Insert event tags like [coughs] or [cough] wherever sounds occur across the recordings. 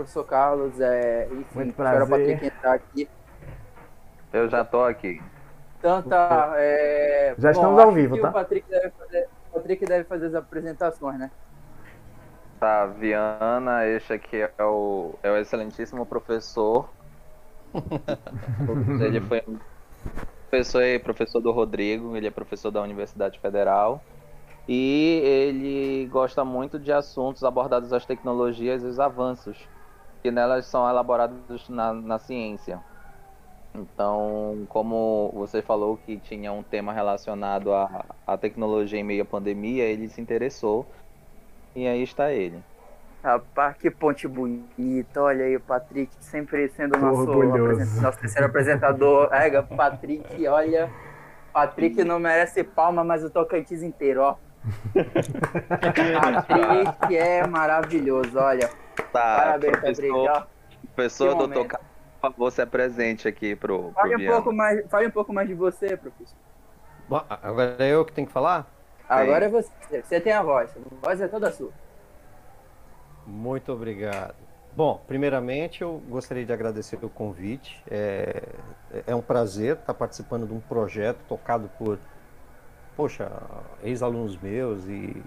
professor Carlos. É, enfim, Muito prazer. espero o Patrick entrar aqui. Eu já tô aqui. Tanta. É, Já bom, estamos ao vivo, tá? O Patrick deve, fazer, o Patrick deve fazer as apresentações, né? Tá, Viana, este aqui é o, é o excelentíssimo professor. [laughs] ele foi professor, professor do Rodrigo, ele é professor da Universidade Federal. E ele gosta muito de assuntos abordados às tecnologias e os avanços que nelas são elaborados na, na ciência. Então, como você falou que tinha um tema relacionado à, à tecnologia em meio à pandemia, ele se interessou. E aí está ele. Rapaz, que ponte bonita. Olha aí o Patrick, sempre sendo o nosso, nosso terceiro apresentador. [laughs] É, Patrick, olha. Patrick não merece palma, mas o Tocantins inteiro, ó. Patrick é maravilhoso, olha. Tá, Parabéns, Patrick. professor, Ó. professor doutor. Carlos, por favor, se apresente aqui pro, pro Fale um, Viana. pouco mais, fale um pouco mais de você, professor. Bom, agora é eu que tenho que falar? Agora é você. Você tem a voz. A voz é toda sua. Muito obrigado. Bom, primeiramente eu gostaria de agradecer o convite. É, é um prazer estar participando de um projeto tocado por, poxa, ex-alunos meus e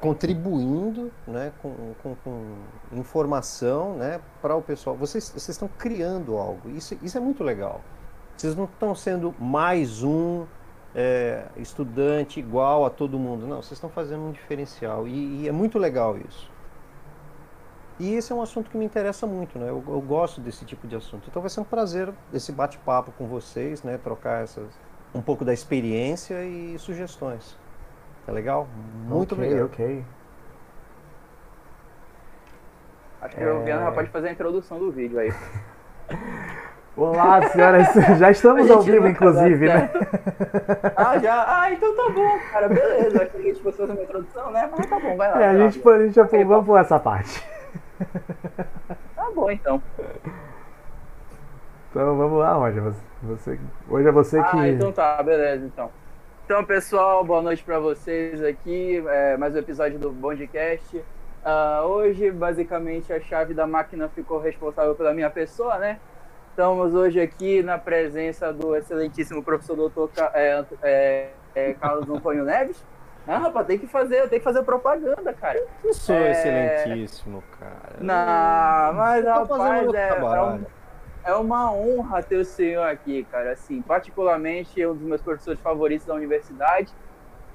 contribuindo né, com, com- com informação né, para o pessoal. Vocês, vocês estão criando algo, isso, isso é muito legal. Vocês não estão sendo mais um é, estudante igual a todo mundo, não, vocês estão fazendo um diferencial e- e é muito legal isso. E esse é um assunto que me interessa muito, né? Eu, eu gosto desse tipo de assunto. Então vai ser um prazer esse bate-papo com vocês, né? Trocar essas, um pouco da experiência e sugestões. Tá legal? Muito ok, obrigado. ok. Acho que o Viana já pode fazer a introdução do vídeo aí. [laughs] Olá, senhoras. Já estamos ao vivo, dá inclusive, né? Ah, já? Ah, então tá bom, cara. Beleza. Acho que a gente fosse fazer uma introdução, né? Mas tá bom, vai lá. É, a lá, gente, a gente já Ok, vamos por essa parte. Tá bom, então. Então vamos lá, Roger. Você, hoje é você que. Ah, então tá, beleza, então. Então, pessoal, boa noite pra vocês aqui. É, mais um episódio do Bondcast. Ah, hoje, basicamente, a chave da máquina ficou responsável pela minha pessoa, né? Estamos hoje aqui na presença do excelentíssimo professor doutor Ca- é, é, é, Carlos Antônio Neves. [laughs] Ah, rapaz, tem que fazer, tem que fazer propaganda, cara. Eu sou É. excelentíssimo, cara. Não, mas fazendo rapaz, é, é, trabalho. um- é uma honra ter o senhor aqui, cara. Assim, particularmente um dos meus professores favoritos da universidade.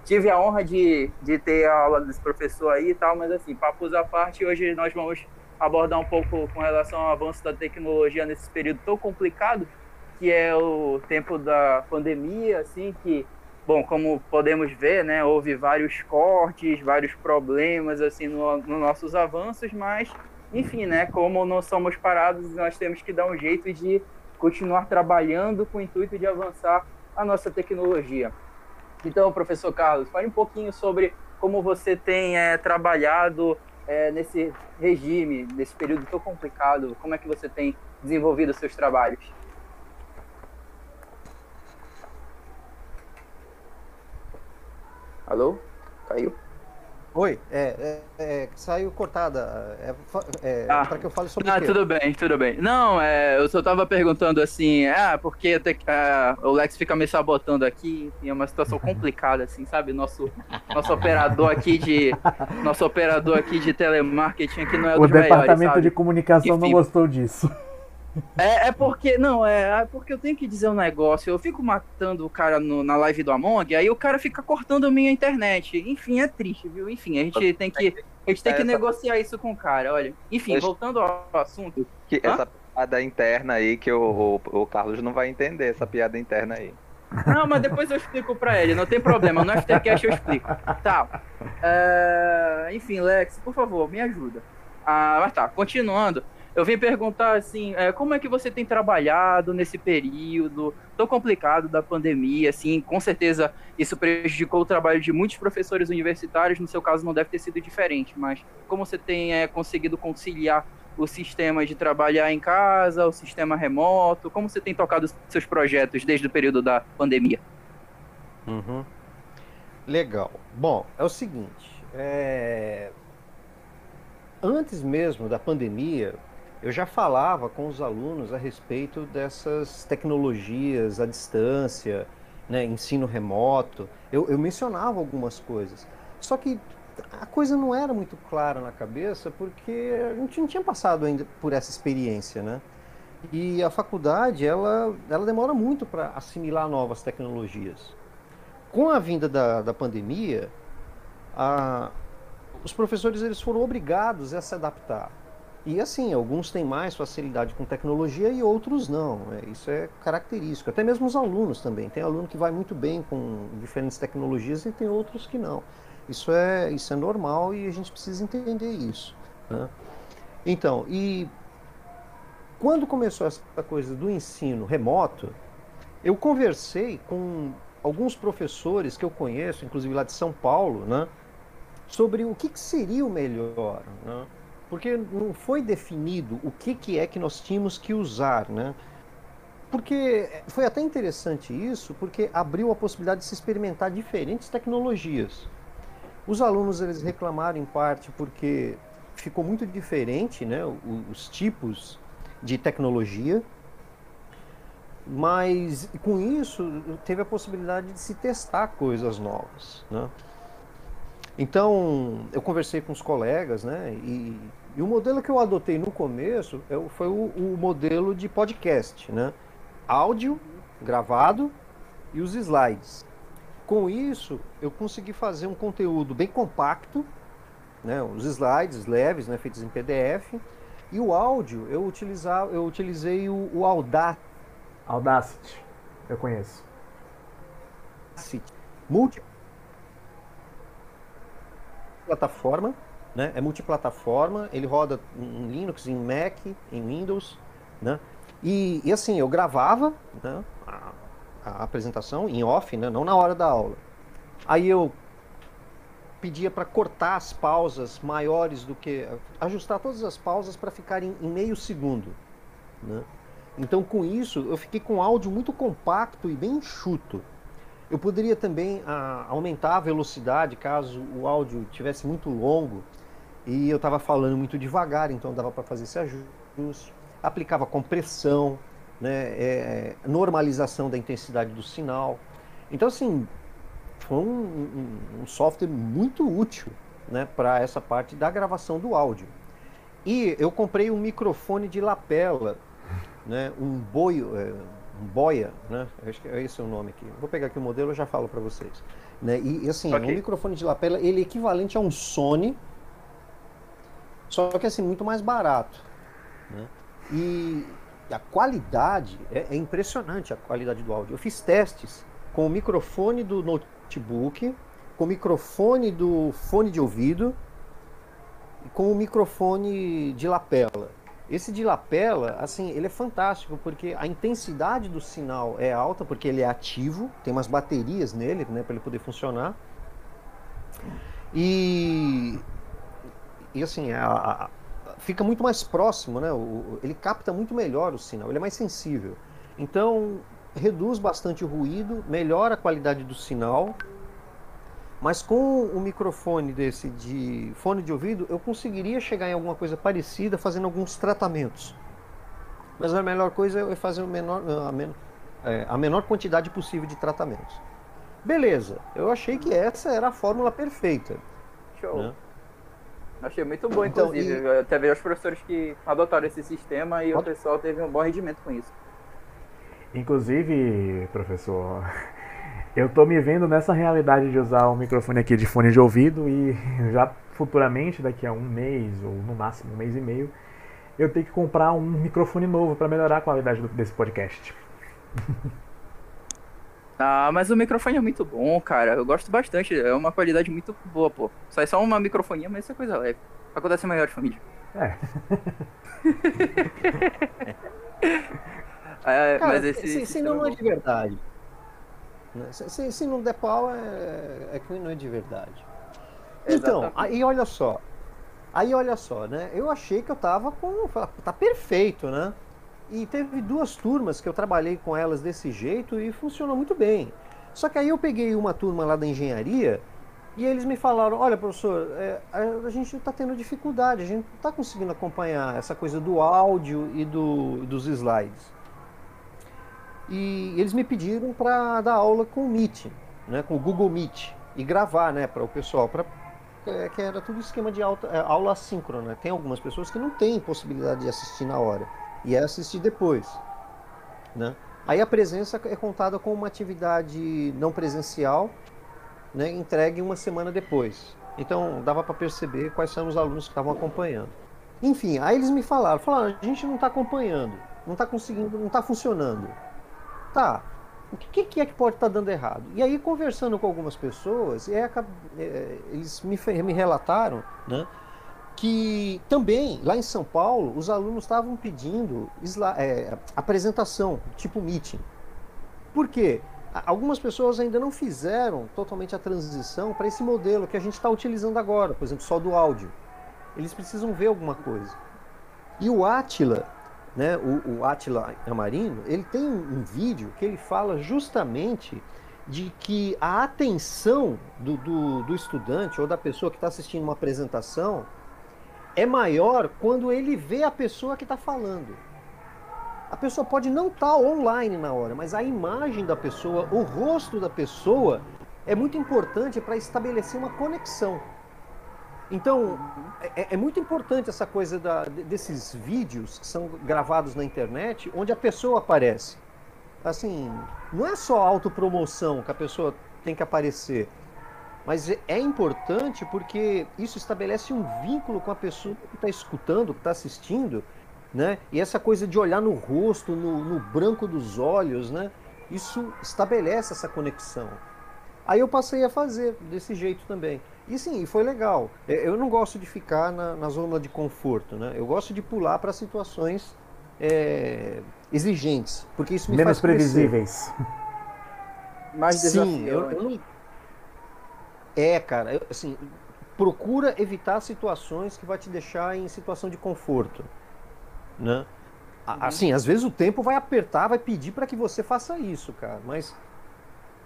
Tive a honra de, de ter a aula desse professor aí e tal, mas assim, papos à parte, hoje nós vamos abordar um pouco com relação ao avanço da tecnologia nesse período tão complicado, que é o tempo da pandemia, assim, que, bom, como podemos ver, né, houve vários cortes, vários problemas, assim, nos no nossos avanços, mas enfim, né, como não somos parados, nós temos que dar um jeito de continuar trabalhando com o intuito de avançar a nossa tecnologia. Então, professor Carlos, fale um pouquinho sobre como você tem eh, trabalhado eh, nesse regime, nesse período tão complicado, como é que você tem desenvolvido seus trabalhos? Alô? Caiu? Oi, é, é, é, saiu cortada. É, é, Ah. para que eu fale sobre Ah, o quê? tudo bem, tudo bem. Não, é, eu só tava perguntando assim, ah, porque te- ah, o Lex fica me sabotando aqui, e é uma situação complicada, assim, sabe? Nosso, nosso operador aqui de. Nosso operador aqui de telemarketing aqui não é o dos departamento sabe? de comunicação não Enfim. gostou disso. É, é porque, não, é, é porque eu tenho que dizer um negócio. Eu fico matando o cara no- na live do Among, aí o cara fica cortando a minha internet. Enfim, é triste, viu? Enfim, a gente tem que. A gente tem que negociar isso com o cara, olha. Enfim, voltando ao assunto. Que essa piada interna aí que o, o, o Carlos não vai entender, essa piada interna aí. Não, mas depois eu explico pra ele, não tem problema. No FTCast eu explico. Tá. É, Enfim, Lex, por favor, me ajuda. Ah, mas tá, continuando. Eu vim perguntar assim, é, como é que você tem trabalhado nesse período tão complicado da pandemia, assim, com certeza isso prejudicou o trabalho de muitos professores universitários, no seu caso não deve ter sido diferente, mas como você tem é, conseguido conciliar o sistema de trabalhar em casa, o sistema remoto, como você tem tocado seus projetos desde o período da pandemia? Uhum. Legal. Bom, é o seguinte. é, Antes mesmo da pandemia, eu já falava com os alunos a respeito dessas tecnologias à distância, né, ensino remoto. Eu, eu mencionava algumas coisas. Só que a coisa não era muito clara na cabeça porque a gente não tinha passado ainda por essa experiência, né? E a faculdade, ela, ela demora muito para assimilar novas tecnologias. Com a vinda da, da pandemia, a, os professores eles foram obrigados a se adaptar. E assim, alguns têm mais facilidade com tecnologia e outros não. Né? Isso é característico. Até mesmo os alunos também. Tem aluno que vai muito bem com diferentes tecnologias e tem outros que não. Isso é, isso é normal e a gente precisa entender isso. Né? Então, e quando começou essa coisa do ensino remoto, eu conversei com alguns professores que eu conheço, inclusive lá de São Paulo, né, sobre o que, que seria o melhor. Né? Porque não foi definido o que, que é que nós tínhamos que usar. Né? Porque foi até interessante isso, porque abriu a possibilidade de se experimentar diferentes tecnologias. Os alunos eles reclamaram em parte porque ficou muito diferente né, os tipos de tecnologia, mas com isso teve a possibilidade de se testar coisas novas. Né? Então, eu conversei com os colegas, né? E, e, o modelo que eu adotei no começo foi o, o, modelo de podcast, né? Áudio gravado e os slides. Com isso, eu consegui fazer um conteúdo bem compacto, né? Os slides leves, né? Feitos em PDF e o áudio, eu, utilizar, eu utilizei o, o Audacity. Audacity, eu conheço. Multi plataforma, né? É multiplataforma, ele roda em Linux, em Mac, em Windows, né? E, e assim, eu gravava né, a, a apresentação em off, né? Não na hora da aula. Aí eu pedia para cortar as pausas maiores do que. ajustar todas as pausas para ficarem em meio segundo. Né? Então, com isso, eu fiquei com áudio muito compacto e bem enxuto. Eu poderia também a, ah, aumentar a velocidade caso o áudio tivesse muito longo e eu estava falando muito devagar, então dava para fazer esse ajuste. Aplicava compressão, né, é, normalização da intensidade do sinal. Então, assim, foi um, um, um software muito útil né, para essa parte da gravação do áudio. E eu comprei um microfone de lapela, né, um boio, é, um boia, né, acho que é esse o nome aqui. Vou pegar aqui o modelo e já falo para vocês. Né, e, e assim, okay. um microfone de lapela, ele é equivalente a um Sony, só que assim, muito mais barato. Né? E a qualidade, é, é impressionante a qualidade do áudio. Eu fiz testes com o microfone do notebook, com o microfone do fone de ouvido e com o microfone de lapela. Esse de lapela, assim, ele é fantástico porque a intensidade do sinal é alta, porque ele é ativo, tem umas baterias nele, né, para ele poder funcionar. E, e assim, a, a, fica muito mais próximo, né? O, ele capta muito melhor o sinal, ele é mais sensível. Então, reduz bastante o ruído, melhora a qualidade do sinal. Mas com o microfone desse de fone de ouvido, eu conseguiria chegar em alguma coisa parecida fazendo alguns tratamentos. Mas a melhor coisa é fazer o menor, a, menor, é, a menor quantidade possível de tratamentos. Beleza, eu achei que essa era a fórmula perfeita. Show. Né? Achei muito bom, então, inclusive. E... Até ver os professores que adotaram esse sistema e Pode... o pessoal teve um bom rendimento com isso. Inclusive, professor, eu tô me vendo nessa realidade de usar o microfone aqui de fone de ouvido e já futuramente, daqui a um mês ou no máximo um mês e meio, eu tenho que comprar um microfone novo para melhorar a qualidade desse podcast. [laughs] Ah, mas o microfone é muito bom, cara. Eu gosto bastante. É uma qualidade muito boa, pô. Sai só uma microfonia, mas isso é coisa leve. Acontece maior de família. [laughs] É. É, Cara, mas esse, se, se não, é de verdade. Né? Se, se, não der pau, é, é que não é de verdade. Então, aí olha só. Aí olha só, né? Eu achei que eu tava com. Tá perfeito, né? E teve duas turmas que eu trabalhei com elas desse jeito e funcionou muito bem. Só que aí eu peguei uma turma lá da engenharia E eles me falaram, olha professor, é, a, gente está tendo dificuldade, a gente não está conseguindo acompanhar essa coisa do áudio e do, dos slides. E eles me pediram para dar aula com o Meet, né, com o Google Meet, e gravar né, para o pessoal, pra, é, que era tudo esquema de alta, é, aula assíncrona. Tem algumas pessoas que não têm possibilidade de assistir na hora, e é assistir depois. Né? Aí a presença é contada como uma atividade não presencial, né, entregue uma semana depois. Então dava para perceber quais são os alunos que estavam acompanhando. Enfim, aí eles me falaram, falaram, a gente não está acompanhando, não está conseguindo, não está funcionando. Tá, o que, que, é que pode estar tá dando errado? E aí conversando com algumas pessoas, é, é, eles me, me relataram, né, que também lá em São Paulo os alunos estavam pedindo é, apresentação, tipo meeting. Por quê? Algumas pessoas ainda não fizeram totalmente a transição para esse modelo que a gente está utilizando agora, por exemplo, só do áudio. Eles precisam ver alguma coisa. E o Atila, né, o, o Atila Amarino, ele tem um, vídeo que ele fala justamente de que a atenção do, do, do estudante ou da pessoa que está assistindo uma apresentação é maior quando ele vê a pessoa que está falando. A pessoa pode não estar tá online na hora, mas a imagem da pessoa, o rosto da pessoa é muito importante para estabelecer uma conexão. Então, é, é, muito importante essa coisa da, desses vídeos que são gravados na internet, onde a pessoa aparece. Assim, não é só autopromoção que a pessoa tem que aparecer, mas é, é importante porque isso estabelece um vínculo com a pessoa que está escutando, que está assistindo, né? E essa coisa de olhar no rosto, no, no branco dos olhos, né? Isso estabelece essa conexão. Aí eu passei a fazer desse jeito também. E sim, foi legal. É, eu não gosto de ficar na, na zona de conforto, né? Eu gosto de pular para situações é, exigentes, porque isso me menos faz previsíveis. Mais Sim, eu, eu não... É, cara, assim, procura evitar situações que vai te deixar em situação de conforto né? Uhum. Assim, às vezes o tempo vai apertar, vai pedir para que você faça isso, cara. Mas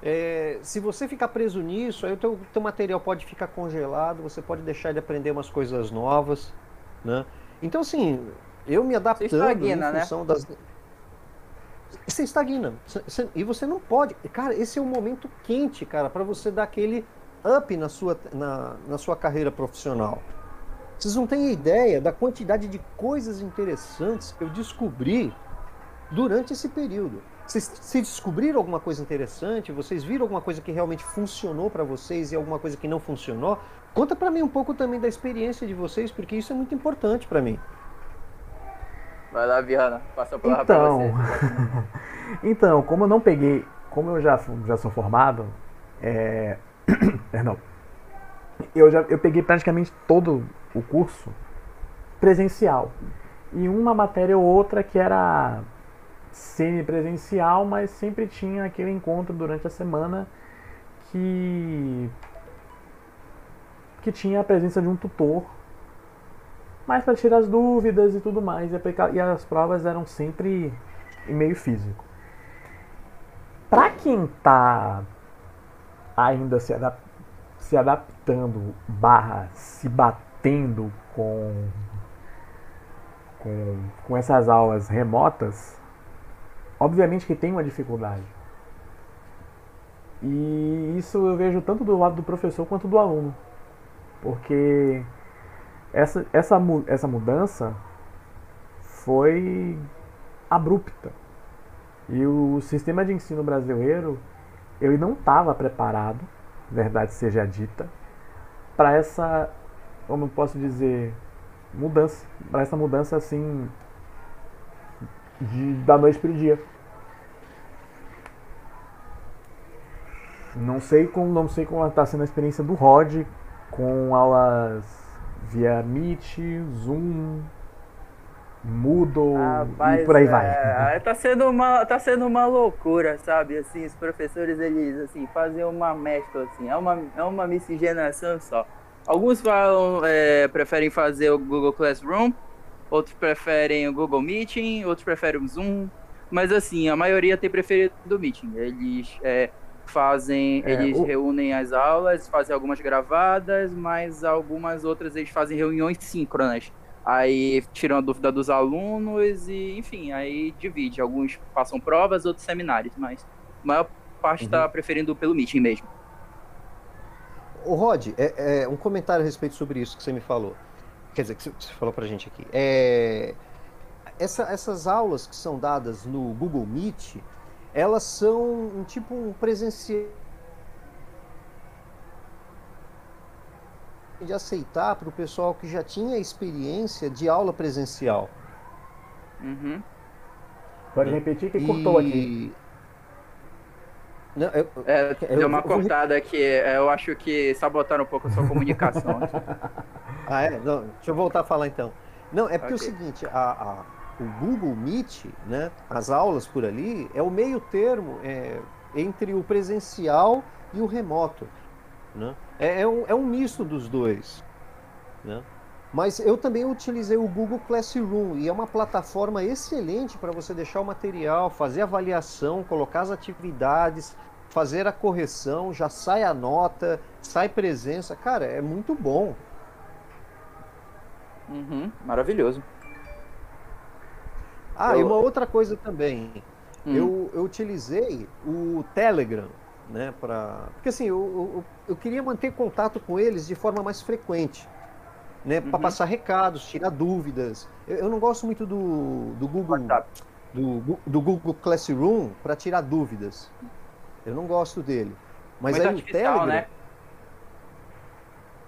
é, se você ficar preso nisso, aí o teu, teu material pode ficar congelado, você pode deixar de aprender umas coisas novas, né? Então, assim, eu me adaptando você estagna, em né? função né? das... Você estagna. Você, e você não pode... Cara, esse é um momento quente, cara, para você dar aquele up na sua, na, na sua carreira profissional. Vocês não têm ideia da quantidade de coisas interessantes que eu descobri durante esse período. Vocês se descobriram alguma coisa interessante? Vocês viram alguma coisa que realmente funcionou para vocês e alguma coisa que não funcionou? Conta para mim um pouco também da experiência de vocês, porque isso é muito importante para mim. Vai lá, Viana, passa a palavra então, você. [laughs] então, como eu não peguei, como eu já, já sou formado, é... [coughs] perdão, eu já eu peguei praticamente todo o curso presencial. E uma matéria ou outra que era semi-presencial, mas sempre tinha aquele encontro durante a semana que que tinha a presença de um tutor, mais para tirar as dúvidas e tudo mais. E as provas eram sempre em meio físico. Para quem está ainda se, adap se adaptando, barra se batendo tendo com, com, com essas aulas remotas, obviamente que tem uma dificuldade. E isso eu vejo tanto do lado do professor quanto do aluno. Porque essa, essa, essa mudança foi abrupta. E o sistema de ensino brasileiro, ele não estava preparado, verdade seja dita, para essa como posso dizer, mudança, para essa mudança assim de, da noite para o dia. Não sei como não sei como está sendo a experiência do Rod com aulas via Meet, Zoom, Moodle Rapaz, e por aí vai. É, tá sendo uma tá sendo uma loucura, sabe? Assim, os professores eles assim fazem uma mescla assim, é uma é uma miscigenação só. Alguns falam, é, preferem fazer o Google Classroom, outros preferem o Google Meeting, outros preferem o Zoom. Mas assim, a maioria tem preferido o Meeting. Eles é, fazem, É, eles o- reúnem as aulas, fazem algumas gravadas, mas algumas outras eles fazem reuniões síncronas. Aí tiram a dúvida dos alunos e, enfim, aí divide. Alguns passam provas, outros seminários, mas a maior parte está preferindo pelo meeting mesmo. O Rod, é, é, um comentário a respeito sobre isso que você me falou. Quer dizer, que você falou pra gente aqui. É, essa- essas aulas que são dadas no Google Meet, elas são um tipo um presencial de aceitar para o pessoal que já tinha experiência de aula presencial. Uhum. Pode repetir que cortou aqui. Não, eu- É, Eu deu uma vou- cortada aqui. é, Eu acho que sabotaram um pouco a sua comunicação. [laughs] Ah, é? Não, deixa eu voltar a falar então. Não, é porque Ok. é o seguinte, a, a- o Google Meet, né, as aulas por ali, é o meio termo é, entre o presencial e o remoto. Né? É, é um, é um misto dos dois. Né? Mas eu também utilizei o Google Classroom e é uma plataforma excelente para você deixar o material, fazer avaliação, colocar as atividades, fazer a correção, já sai a nota, sai presença. Cara, é muito bom. Uhum, Maravilhoso. Ah, Eu- e uma outra coisa também. Hum. Eu, eu utilizei o Telegram, né, para porque assim eu, eu, eu queria manter contato com eles de forma mais frequente, né, para Uhum. passar recados, tirar dúvidas. Eu, eu não gosto muito do, do Google WhatsApp. do, do Google Classroom para tirar dúvidas. Eu não gosto dele. Mas Muito aí o artificial, Telegram né?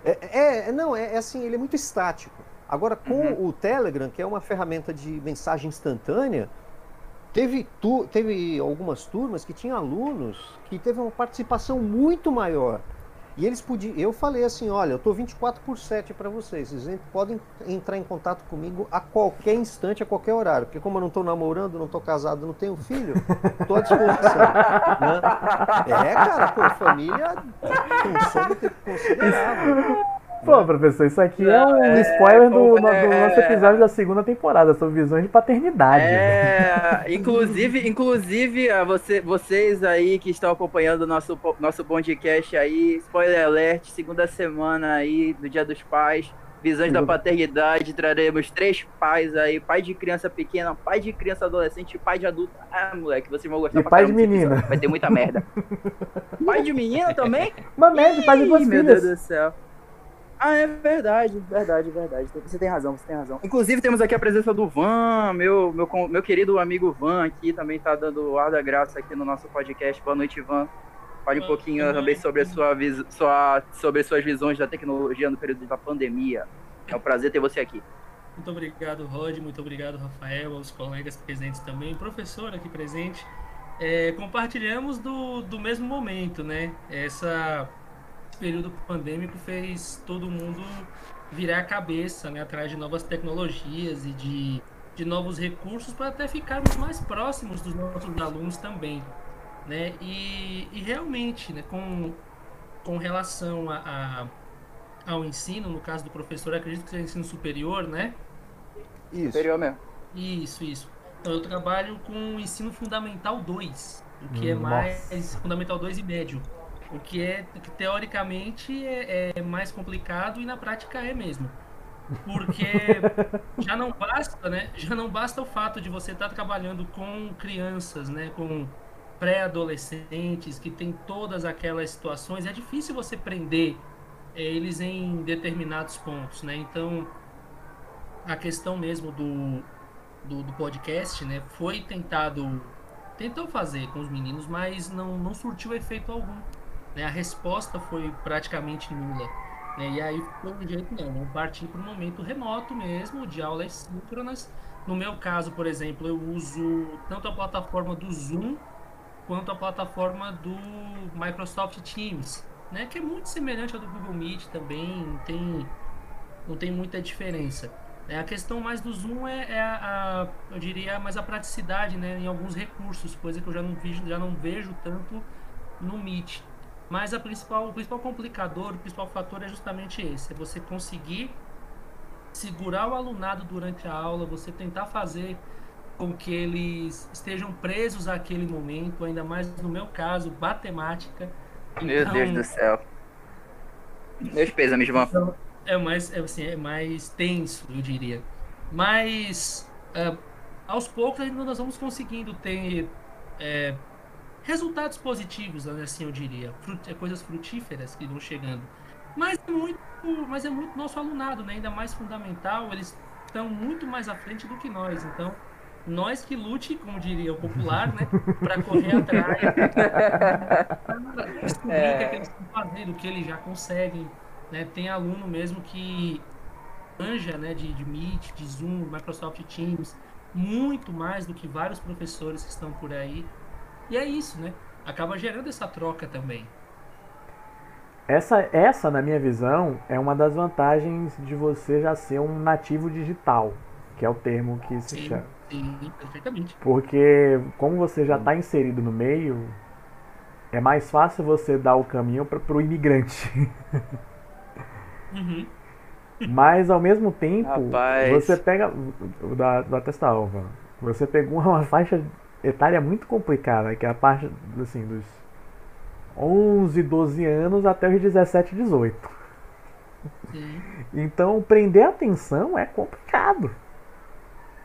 é, é- não, é, é assim, ele é muito estático. Agora, com Uhum. o Telegram, que é uma ferramenta de mensagem instantânea, teve, tu, teve algumas turmas que tinham alunos que teve uma participação muito maior. E eles podiam. Eu falei assim: olha, eu estou 24 por 7 para vocês. Vocês podem entrar em contato comigo a qualquer instante, a qualquer horário. Porque, como eu não estou namorando, não estou casado, não tenho filho, estou à disposição. né? É, cara, pô, família consome um tempo considerável. Pô, professor, isso aqui é um é, spoiler do, no- do é- nosso episódio da segunda temporada sobre visões de paternidade. É, inclusive, inclusive a você, vocês aí que estão acompanhando o nosso, nosso podcast aí, spoiler alert, segunda semana aí do Dia dos Pais, visões da paternidade, traremos três pais aí, pai de criança pequena, pai de criança adolescente e pai de adulto. Ah, moleque, vocês vão gostar E pai de menina. Vai ter muita merda. pai de menina também? Uma média, pai de duas meu filhas. Deus do céu. Ah, é verdade, verdade, verdade. Você tem razão, você tem razão. Inclusive, temos aqui a presença do Van, meu, meu, meu querido amigo Van aqui, também tá dando o ar da graça aqui no nosso podcast. Boa noite, Van. Fale um pouquinho também sobre, a sua, sua, sobre suas visões da tecnologia no período da pandemia. É um prazer ter você aqui. Muito obrigado, Rod. Muito obrigado, Rafael, aos colegas presentes também, professor aqui presente. É, compartilhamos do, do mesmo momento, né? Essa, período pandêmico fez todo mundo virar a cabeça, né? Atrás de novas tecnologias e de, de novos recursos para até ficarmos mais próximos dos nossos alunos também, né? E, e realmente, né? Com, com relação a, a ao ensino, no caso do professor, acredito que seja ensino superior, né? Isso. Superior mesmo. Isso, isso. Então eu trabalho com o ensino fundamental 2, o que é Nossa. mais fundamental 2 e médio. O que é que teoricamente é, é mais complicado e na prática é mesmo. Porque já não basta, né? Já não basta o fato de você estar trabalhando com crianças, né? Com pré-adolescentes que tem todas aquelas situações. É difícil você prender eh, eles em determinados pontos, né? Então a questão mesmo do, do, do podcast, né? Foi tentado tentou fazer com os meninos, mas não, não surtiu efeito algum. Né? A resposta foi praticamente nula. Né? E aí ficou de jeito não, vamos partir para um momento remoto mesmo, de aulas síncronas. No meu caso, por exemplo, eu uso tanto a plataforma do Zoom quanto a plataforma do Microsoft Teams, né? que é muito semelhante à do Google Meet também, não tem, não tem muita diferença. É, a questão mais do Zoom é, é a, a- eu diria, mais a praticidade né, em alguns recursos, coisa que eu já não, vejo, já não vejo tanto no Meet. Mas a principal, o principal complicador, o principal fator é justamente esse: é você conseguir segurar o alunado durante a aula, você tentar fazer com que eles estejam presos àquele momento, ainda mais no meu caso, matemática. Meu Então, Deus do céu. Meus pêsames, João. Então, é mais, é, assim, é mais tenso, eu diria. Mas ah, aos poucos ainda nós vamos conseguindo ter é, resultados positivos, né, assim eu diria, Frut- é, coisas frutíferas que vão chegando. Mas é muito, mas é muito nosso alunado, né? Ainda mais fundamental, eles estão muito mais à frente do que nós. Então, nós que lute, como diria o popular, né, para correr atrás, [laughs] para descobrir o que, é que eles estão fazendo, o que eles já conseguem. Né? Tem aluno mesmo que anja né, de, de Meet, de Zoom, Microsoft Teams, muito mais do que vários professores que estão por aí. E é isso, né? Acaba gerando essa troca também. Essa, essa, na minha visão, é uma das vantagens de você já ser um nativo digital, que é o termo que se Sim, chama. sim, perfeitamente. Porque como você já está inserido no meio, é mais fácil você dar o caminho para o imigrante. Uhum. Mas ao mesmo tempo, Rapaz. você pega da, da Testa Alva, você pegou uma faixa etária muito complicada, que é a parte assim, dos 11, 12 anos até os 17, 18. Sim. Então prender a atenção é complicado.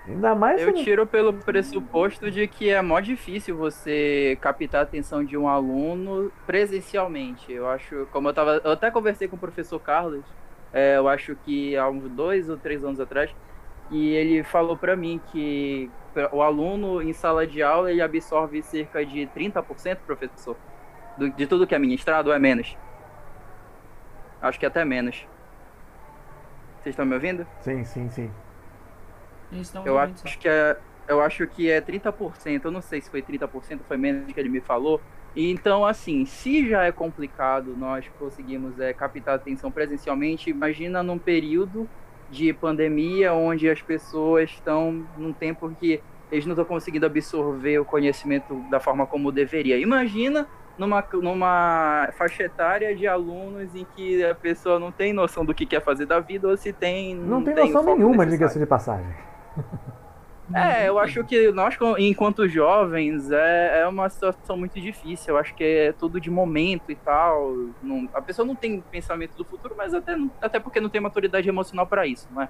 Ainda mais Eu tiro pelo pressuposto de que é mó difícil você captar a atenção de um aluno presencialmente. Eu acho, como eu tava. Eu até conversei com o professor Carlos, é, eu acho que há uns dois ou três anos atrás, e ele falou pra mim que o aluno em sala de aula ele absorve cerca de 30%, professor, do- de tudo que é ministrado ou é menos? Acho que até menos. Vocês estão me ouvindo? Sim, sim, sim. Eu acho que é, eu acho que é 30%, eu não sei se foi 30%, foi menos que ele me falou. E Então, assim, se já é complicado nós conseguimos é, captar atenção presencialmente, imagina num período de pandemia onde as pessoas estão num tempo que eles não estão conseguindo absorver o conhecimento da forma como deveria. Imagina numa, numa faixa etária de alunos em que a pessoa não tem noção do que quer fazer da vida ou se tem. Não, tem o noção nenhuma, diga-se de passagem. É, eu acho que nós, enquanto jovens, é, é uma situação muito difícil. Eu acho que é tudo de momento e tal. Não- a pessoa não tem pensamento do futuro, mas até, até porque não tem maturidade emocional para isso, não é?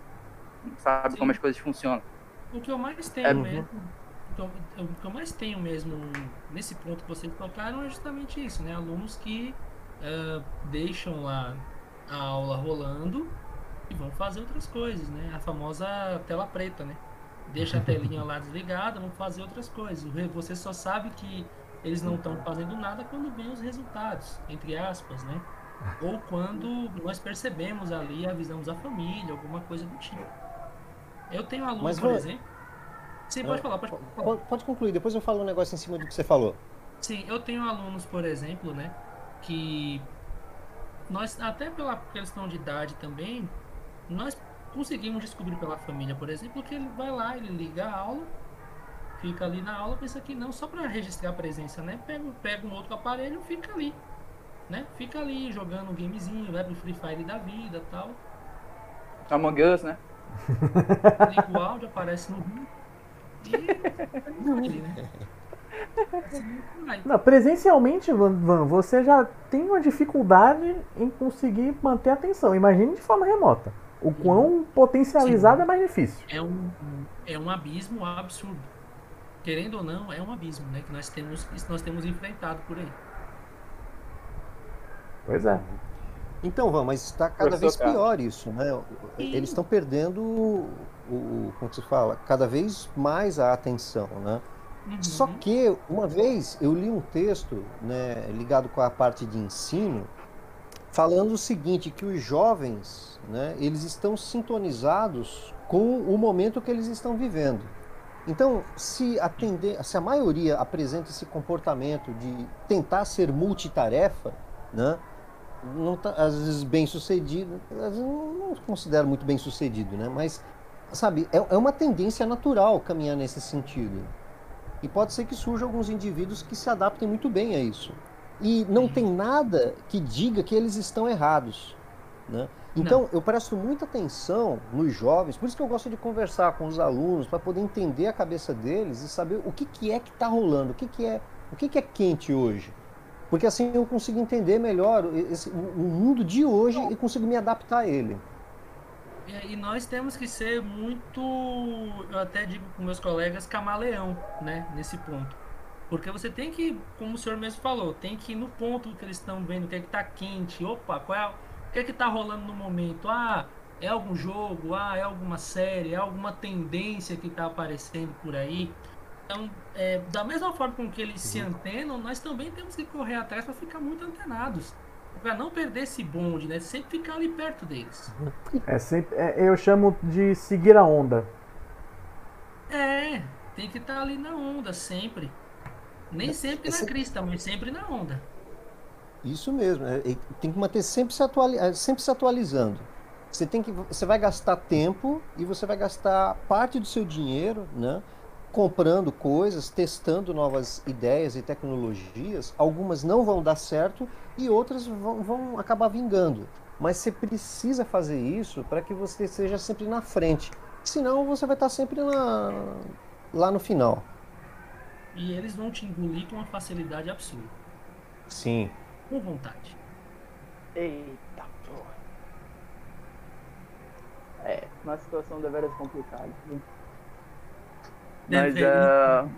Não sabe Sim. como as coisas funcionam. O que eu mais tenho É, mesmo, o que, eu, o que eu mais tenho mesmo nesse ponto que vocês tocaram é justamente isso, né? Alunos que ah, deixam lá a aula rolando e vão fazer outras coisas, né? A famosa tela preta, né? Deixa a telinha lá desligada, vão fazer outras coisas. Você só sabe que eles não estão fazendo nada quando vem os resultados, entre aspas, né? Ou quando nós percebemos ali, avisamos a família, alguma coisa do tipo. Eu tenho aluno, Mas por exemplo. Sim, pode falar, pode falar. Pode concluir, depois eu falo um negócio em cima do que você falou. Sim, eu tenho alunos, por exemplo, né, que nós, até pela questão de idade também, nós conseguimos descobrir pela família, por exemplo, que ele vai lá, ele liga a aula, fica ali na aula, pensa que não, só para registrar a presença, né? Pega, pega um outro aparelho, fica ali, né? Fica ali jogando um gamezinho, vai pro Free Fire da vida, tal. Among Us, né? Liga o áudio, aparece no vídeo e [laughs] ele, né? Assim. Não, presencialmente, Van, Van, você já tem uma dificuldade em conseguir manter a atenção. Imagine de forma remota. O quão potencializado é mais difícil. é um, é um abismo absurdo. Querendo ou não, é um abismo, né? Que nós temos, que nós temos enfrentado por aí. Pois é. Então, Van, mas está cada Professor vez Carlos. pior isso, né? Eles estão perdendo o, o- como que se fala, cada vez mais a atenção, né? Uhum. Só que uma vez eu li um texto, né, ligado com a parte de ensino, falando o seguinte, que os jovens, né, eles estão sintonizados com o momento que eles estão vivendo. Então, se a, tende- se a maioria apresenta esse comportamento de tentar ser multitarefa, né, não tá, às vezes bem sucedido, às vezes não não considero muito bem sucedido, né, mas sabe, é, é uma tendência natural caminhar nesse sentido. E pode ser que surjam alguns indivíduos que se adaptem muito bem a isso. E não tem nada que diga que eles estão errados. Né? Então, eu presto muita atenção nos jovens, por isso que eu gosto de conversar com os alunos, para poder entender a cabeça deles e saber o que, que é que está rolando, o que, que é o que, que é quente hoje. Porque assim eu consigo entender melhor esse, o mundo de hoje e consigo me adaptar a ele. E nós temos que ser muito, eu até digo com meus colegas, camaleão, né, nesse ponto. Porque você tem que, como o senhor mesmo falou, tem que ir no ponto que eles estão vendo, o que é que tá quente, opa, qual é, o que é que tá rolando no momento? Ah, é algum jogo, ah, é alguma série, é alguma tendência que tá aparecendo por aí. Então, é, da mesma forma com que eles uhum. se antenam, nós também temos que correr atrás para ficar muito antenados para não perder esse bonde, né? Sempre ficar ali perto deles. É sempre, é, eu chamo de seguir a onda. É, tem que estar tá ali na onda sempre. Nem sempre Essa... na crista, mas sempre na onda. Isso mesmo, é, tem que manter sempre se, atuali é, sempre se atualizando. Você tem que, você vai gastar tempo e você vai gastar parte do seu dinheiro, né? comprando coisas, testando novas ideias e tecnologias. Algumas não vão dar certo e outras vão, vão acabar vingando. Mas você precisa fazer isso para que você seja sempre na frente. Senão você vai estar sempre na, lá no final. E eles vão te engolir com uma facilidade absurda. Sim. Com vontade. Eita porra. É, uma situação deveras complicada. Mas uh,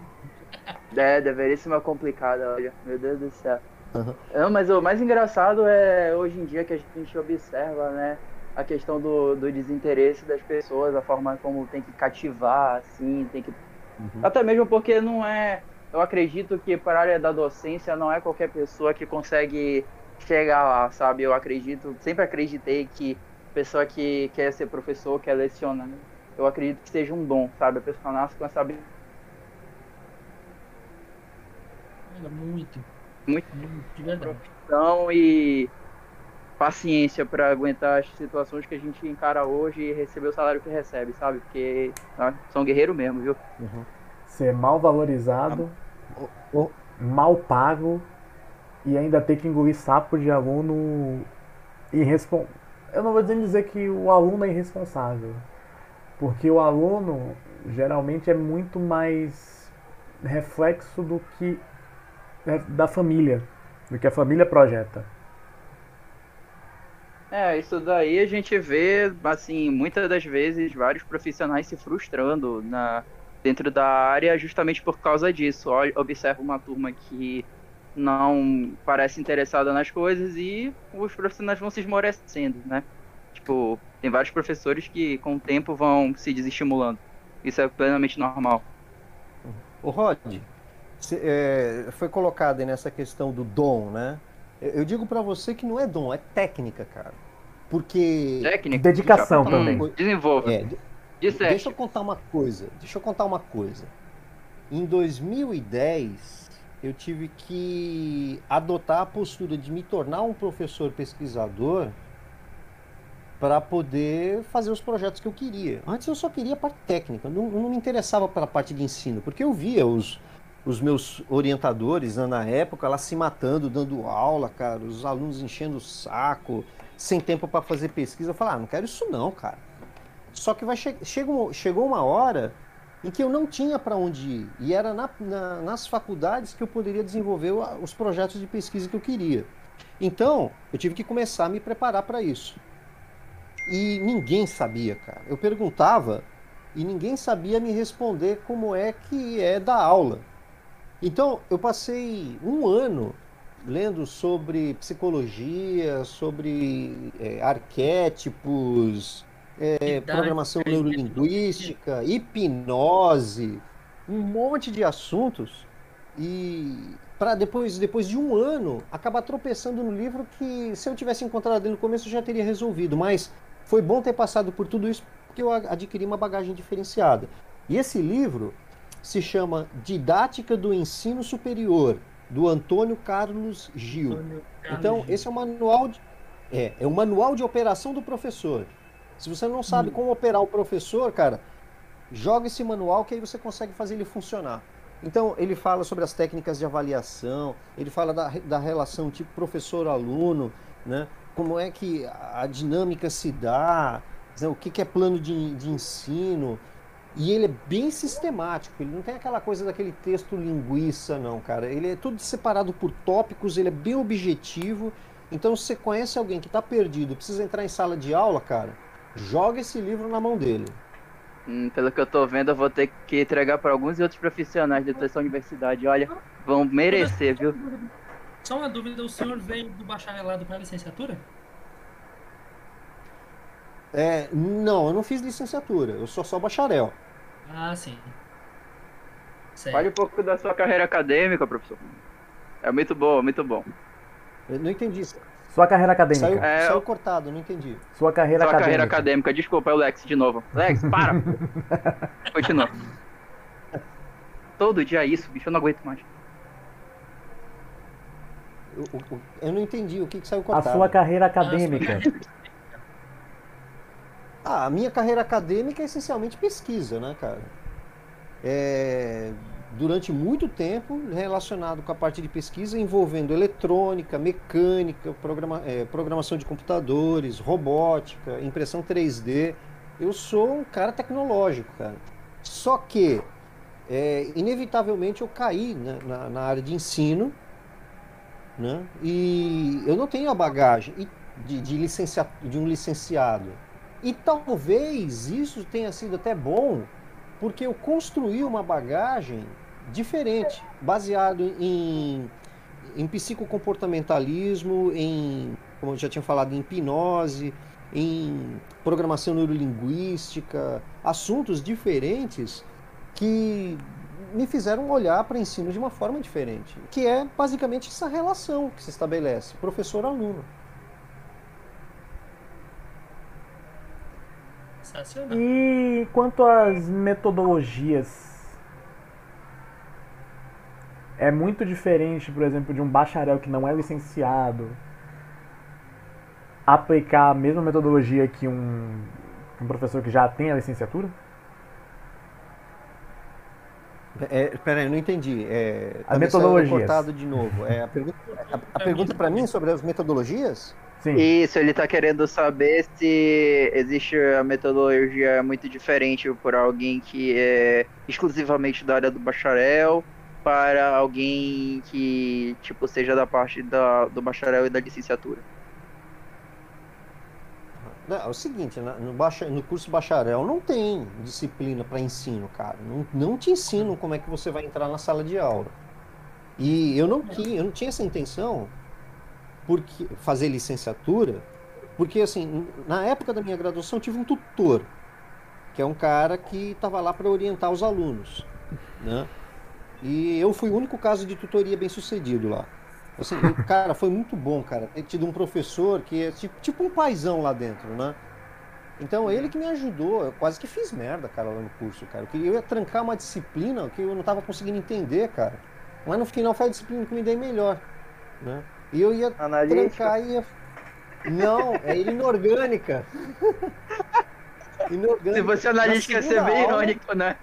é, deveria ser uma complicada, olha. Meu Deus do céu. Uhum. Não, mas o mais engraçado é hoje em dia que a gente observa, né? A questão do, do desinteresse das pessoas, a forma como tem que cativar, assim, tem que. Uhum. Até mesmo porque não é. Eu acredito que para a área da docência não é qualquer pessoa que consegue chegar lá, sabe? Eu acredito, sempre acreditei que pessoa que quer ser professor, quer lecionar, eu acredito que seja um dom, sabe? A pessoa nasce com essa Muito. Muito. Muito, de verdade. Profissão e paciência para aguentar as situações que a gente encara hoje e receber o salário que recebe, sabe? Porque tá? são guerreiros mesmo, viu? Uhum. Ser mal valorizado. Mal pago e ainda ter que engolir sapo de aluno irresponsável. Eu não vou dizer que o aluno é irresponsável, porque o aluno geralmente é muito mais reflexo do que é, da família, do que a família projeta. É, isso daí a gente vê, assim, muitas das vezes vários profissionais se frustrando na, dentro da área justamente por causa disso. Observa uma turma que não parece interessada nas coisas e os profissionais vão se esmorecendo, né? Tipo, tem vários professores que com o tempo vão se desestimulando. Isso é plenamente normal. O Rod, é, foi colocado aí nessa questão do dom, né? Eu digo para você que não é dom, é técnica, cara. Porque. Técnica. Dedicação também. Hum, desenvolve. É, deixa eu contar uma coisa. Deixa eu contar uma coisa. Em 2010, eu tive que adotar a postura de me tornar um professor pesquisador para poder fazer os projetos que eu queria. Antes eu só queria a parte técnica, não, não me interessava pela parte de ensino, porque eu via os, os meus orientadores né, na época lá se matando, dando aula, cara, os alunos enchendo o saco, sem tempo para fazer pesquisa. Eu falei, ah, não quero isso não, cara. Só que vai che chegou, chegou uma hora em que eu não tinha para onde ir. E era na, na, nas faculdades que eu poderia desenvolver os projetos de pesquisa que eu queria. Então, eu tive que começar a me preparar para isso. E ninguém sabia, cara. Eu perguntava e ninguém sabia me responder como é que é da aula. Então, eu passei um ano lendo sobre psicologia, sobre é, arquétipos, é, programação neurolinguística, hipnose, um monte de assuntos. E para depois, depois de um ano, acabar tropeçando no livro que, se eu tivesse encontrado ele no começo, eu já teria resolvido. Mas foi bom ter passado por tudo isso porque eu adquiri uma bagagem diferenciada. E esse livro se chama Didática do Ensino Superior, do Antônio Carlos Gil. Antônio Carlos então, Gil. esse é o manual de, é, é o manual de operação do professor. Se você não sabe hum. como operar o professor, cara, joga esse manual que aí você consegue fazer ele funcionar. Então, ele fala sobre as técnicas de avaliação, ele fala da, da relação tipo professor-aluno, né? como é que a dinâmica se dá, né, o que, que é plano de, de ensino. E ele é bem sistemático, ele não tem aquela coisa daquele texto linguiça, não, cara. Ele é tudo separado por tópicos, ele é bem objetivo. Então, se você conhece alguém que está perdido, precisa entrar em sala de aula, cara, joga esse livro na mão dele. Hum, pelo que eu tô vendo, eu vou ter que entregar para alguns outros profissionais dentro dessa universidade. Olha, vão merecer, viu? Só uma dúvida, o senhor veio do bacharelado para a licenciatura? É, não, eu não fiz licenciatura, eu sou só bacharel. Ah, sim. Certo. Fale um pouco da sua carreira acadêmica, professor. É muito bom, muito bom. Eu não entendi. Sua carreira acadêmica. Saiu, é, saiu cortado, não entendi. Sua carreira Sua acadêmica. carreira acadêmica. Desculpa, é o Lex de novo. Lex, para! [laughs] Continua. Todo dia é isso, bicho, eu não aguento mais. Eu, eu não entendi o que, que saiu cortado. A sua carreira acadêmica. Ah, a minha carreira acadêmica é essencialmente pesquisa, né, cara? É, durante muito tempo relacionado com a parte de pesquisa envolvendo eletrônica, mecânica, programa, é, programação de computadores, robótica, impressão 3D. Eu sou um cara tecnológico, cara. Só que, é, inevitavelmente, eu caí né, na, na, área de ensino, né? E eu não tenho a bagagem de, de, licencia, de um licenciado. E talvez isso tenha sido até bom, porque eu construí uma bagagem diferente, baseado em, em psicocomportamentalismo, em, como eu já tinha falado, em hipnose, em programação neurolinguística, assuntos diferentes que me fizeram olhar para o ensino de uma forma diferente, que é basicamente essa relação que se estabelece professor-aluno. E quanto às metodologias é muito diferente, por exemplo, de um bacharel que não é licenciado aplicar a mesma metodologia que um, um professor que já tem a licenciatura? É, peraí, eu não entendi. É, as metodologias. cortado de novo. É, a pergunta, a, a [laughs] pergunta para mim sobre as metodologias? Sim. Isso, ele está querendo saber se existe a metodologia muito diferente por alguém que é exclusivamente da área do bacharel para alguém que, tipo, seja da parte da, do bacharel e da licenciatura? Não, é o seguinte, no, bacha, no curso bacharel não tem disciplina para ensino, cara. Não, não te ensinam como é que você vai entrar na sala de aula. E eu não, eu não tinha essa intenção porque fazer licenciatura, porque assim, na época da minha graduação eu tive um tutor, que é um cara que estava lá para orientar os alunos, né? E eu fui o único caso de tutoria bem sucedido lá. Assim, [laughs] cara, foi muito bom, cara, ter tido um professor que é tipo, tipo um paizão lá dentro, né? Então ele que me ajudou, eu quase que fiz merda, cara, lá no curso, cara. Eu ia trancar uma disciplina que eu não tava conseguindo entender, cara. Mas no final foi a disciplina que me dei melhor, né? E eu ia Analítica. trancar e ia... Não, é inorgânica. inorgânica. [laughs] Se você analítica ia ser bem aula... irônico, né?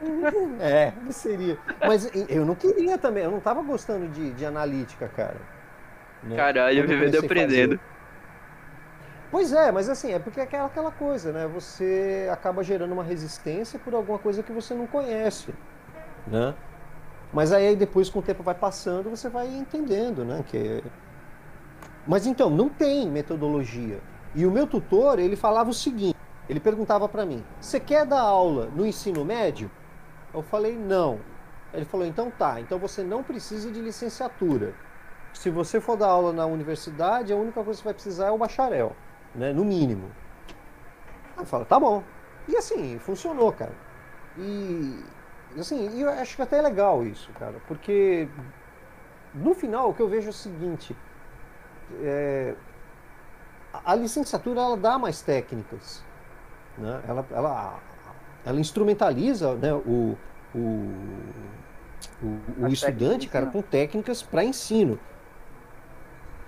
[laughs] É, seria. Mas eu não queria também, eu não tava gostando de, de analítica, cara. Né? Caralho, vivendo aprendendo. Pois é, mas assim, é porque é aquela, aquela coisa, né? Você acaba gerando uma resistência por alguma coisa que você não conhece, né? Mas aí depois, com o tempo vai passando, você vai entendendo, né? Que... Mas então, não tem metodologia. E o meu tutor, ele falava o seguinte, ele perguntava para mim, você quer dar aula no ensino médio? Eu falei, não. Ele falou, então tá, então você não precisa de licenciatura. Se você for dar aula na universidade, a única coisa que você vai precisar é o bacharel, né? No mínimo. Eu falo, tá bom. E assim, funcionou, cara. E assim, eu acho que até é legal isso, cara, porque no final o que eu vejo é o seguinte, é, a licenciatura ela dá mais técnicas, né? ela, ela, ela instrumentaliza né, o, o, o, o estudante, cara, com técnicas para ensino.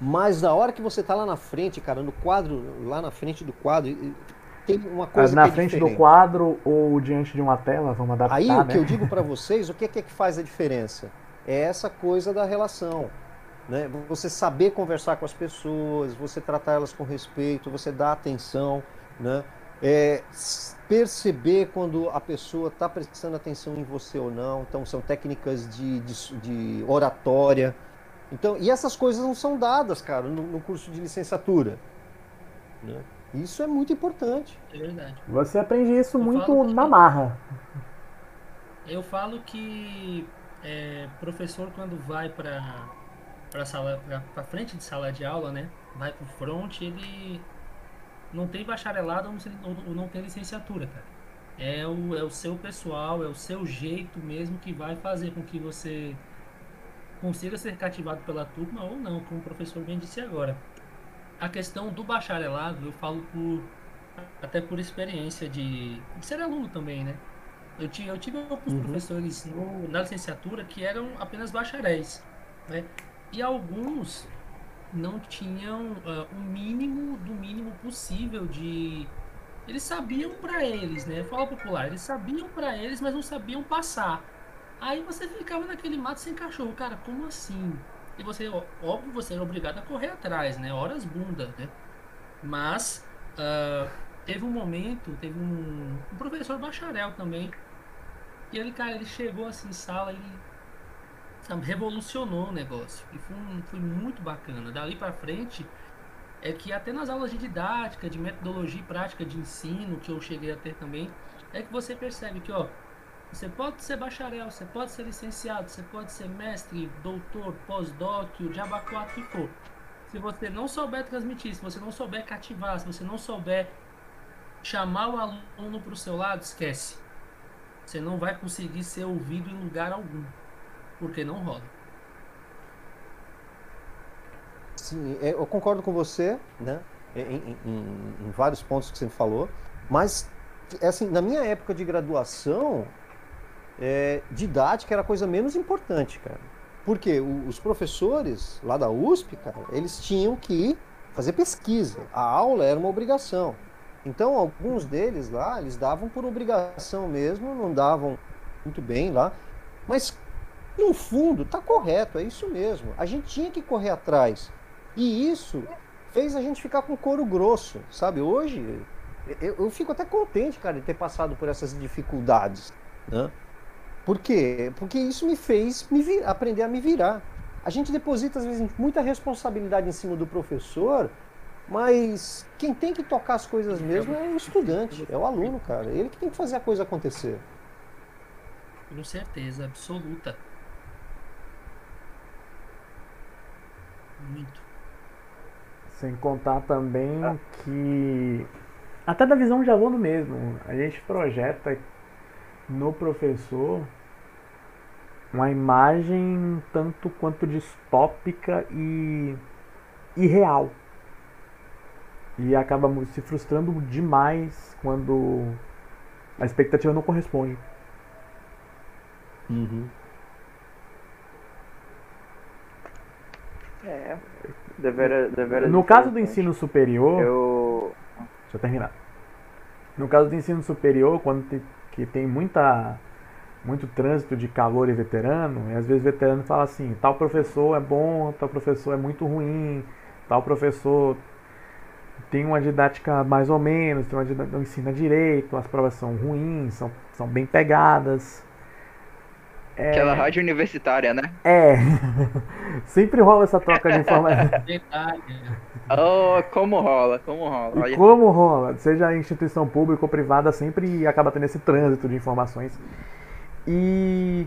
Mas na hora que você está lá na frente, cara, no quadro, lá na frente do quadro, tem uma coisa na que é frente diferente. do quadro ou diante de uma tela, vamos adaptar, Aí né? o que eu digo para vocês, o que é que faz a diferença? É essa coisa da relação. né? Você saber conversar com as pessoas, você tratar elas com respeito, você dar atenção, né? É, perceber quando a pessoa está prestando atenção em você ou não. Então, são técnicas de, de, de, oratória. Então, e essas coisas não são dadas, cara, no, no curso de licenciatura. Né? Isso é muito importante. É verdade. Você aprende isso eu muito na marra. Eu falo que é, professor quando vai para para sala para frente de sala de aula, né? Vai pro front, ele não tem bacharelado ou não tem licenciatura, cara. É o, é o seu pessoal, é o seu jeito mesmo que vai fazer com que você consiga ser cativado pela turma ou não, como o professor bem disse agora. A questão do bacharelado, eu falo por até por experiência de, de ser aluno também, né? Eu, tive, eu tive alguns uhum. professores no, na licenciatura que eram apenas bacharéis, né? E alguns não tinham uh, o mínimo do mínimo possível de eles sabiam para eles, né? Fala popular, eles sabiam para eles, mas não sabiam passar. Aí você ficava naquele mato sem cachorro, cara, como assim? E você, óbvio, você era obrigado a correr atrás, né? Horas bunda, né? Mas uh, teve um momento, teve um, um, professor bacharel também. E ele, cara, ele chegou assim sala e revolucionou o negócio. E foi, foi muito bacana. Dali para frente, é que até nas aulas de didática, de metodologia e prática de ensino, que eu cheguei a ter também, é que você percebe que, ó, você pode ser bacharel, você pode ser licenciado, você pode ser mestre, doutor, pós-doc, o diaba 4 que for. Se você não souber transmitir, se você não souber cativar, se você não souber chamar o aluno para o seu lado, esquece. Você não vai conseguir ser ouvido em lugar algum porque não rola. Sim, é, eu concordo com você, né? Em, em, em, vários pontos que você falou, mas assim, na minha época de graduação, é, didática era a coisa menos importante, cara. Porque os professores lá da USP, cara, eles tinham que fazer pesquisa. A aula era uma obrigação. Então, alguns deles lá, eles davam por obrigação mesmo, não davam muito bem lá. Mas no fundo, está correto, é isso mesmo. A gente tinha que correr atrás. E isso fez a gente ficar com couro grosso, sabe? Hoje, eu, eu fico até contente, cara, de ter passado por essas dificuldades, né? Por quê? Porque isso me fez me vir, aprender a me virar. A gente deposita, às vezes, muita responsabilidade em cima do professor, mas quem tem que tocar as coisas mesmo é o estudante, é o aluno, cara. Ele que tem que fazer a coisa acontecer. Com certeza, absoluta. Muito. Sem contar também ah. que. Até da visão de aluno mesmo. A gente projeta no professor uma imagem tanto quanto distópica e irreal. E acaba se frustrando demais quando a expectativa não corresponde. Uhum. É. Devera, devera no caso do ensino superior. Eu. Deixa eu terminar. No caso do ensino superior, quando tem, que tem muita, muito trânsito de calor e veterano, e às vezes o veterano fala assim: tal professor é bom, tal professor é muito ruim, tal professor tem uma didática mais ou menos, tem uma didática, não ensina direito, as provas são ruins, são, são bem pegadas. É... Aquela rádio universitária, né? É. [laughs] Sempre rola essa troca de informações. [laughs] oh, como rola, como rola. E como rola, seja instituição pública ou privada, sempre acaba tendo esse trânsito de informações. E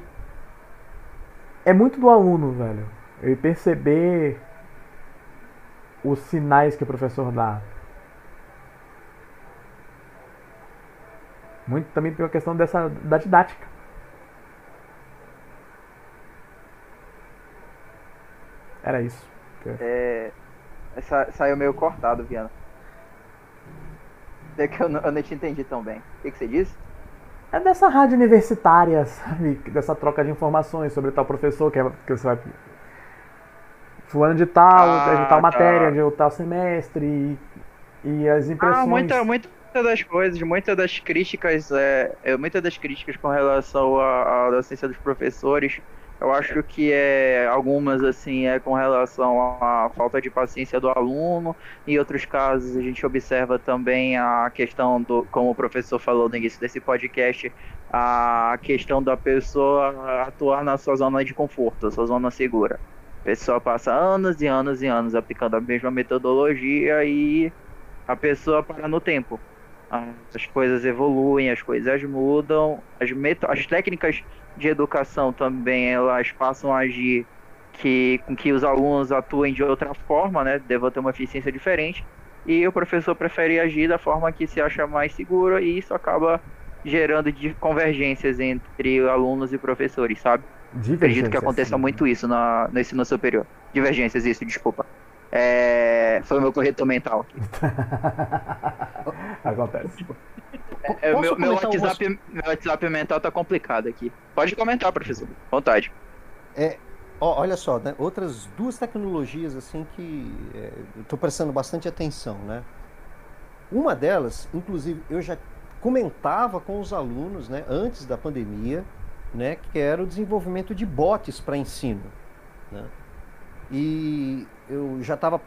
é muito do aluno, velho. Ele perceber os sinais que o professor dá. Muito também pela questão dessa da didática. Era isso. É, sa, saiu meio cortado, Viana. É que eu não, eu não te entendi tão bem. O que, que você disse? É dessa rádio universitária, sabe? Dessa troca de informações sobre tal professor que, é, que você vai. Fulano de tal, ah, de tal tá. matéria, de tal semestre. E, e as impressões. Ah, muita, muita das coisas, muitas das críticas, é, é, muitas das críticas com relação à docência dos professores Eu acho que é algumas assim é com relação à falta de paciência do aluno, em outros casos a gente observa também a questão do, como o professor falou no início desse podcast, a questão da pessoa atuar na sua zona de conforto, sua zona segura. A pessoa passa anos e anos e anos aplicando a mesma metodologia e a pessoa para no tempo. As coisas evoluem, as coisas mudam, as, as técnicas de educação também elas passam a agir que, com que os alunos atuem de outra forma, né? Devam ter uma eficiência diferente. E o professor prefere agir da forma que se acha mais segura e isso acaba gerando de convergências entre alunos e professores, sabe? Acredito que aconteça muito isso na, no ensino superior. Divergências, isso, desculpa. É, foi o meu corretor mental aqui. [laughs] Acontece. É, meu, meu, WhatsApp, meu WhatsApp mental tá complicado aqui. Pode comentar, professor. Vontade. É, ó, olha só, né? outras duas tecnologias assim que é, tô prestando bastante atenção, né? Uma delas, inclusive, eu já comentava com os alunos, né, antes da pandemia, né, que era o desenvolvimento de bots para ensino, né? E eu já estava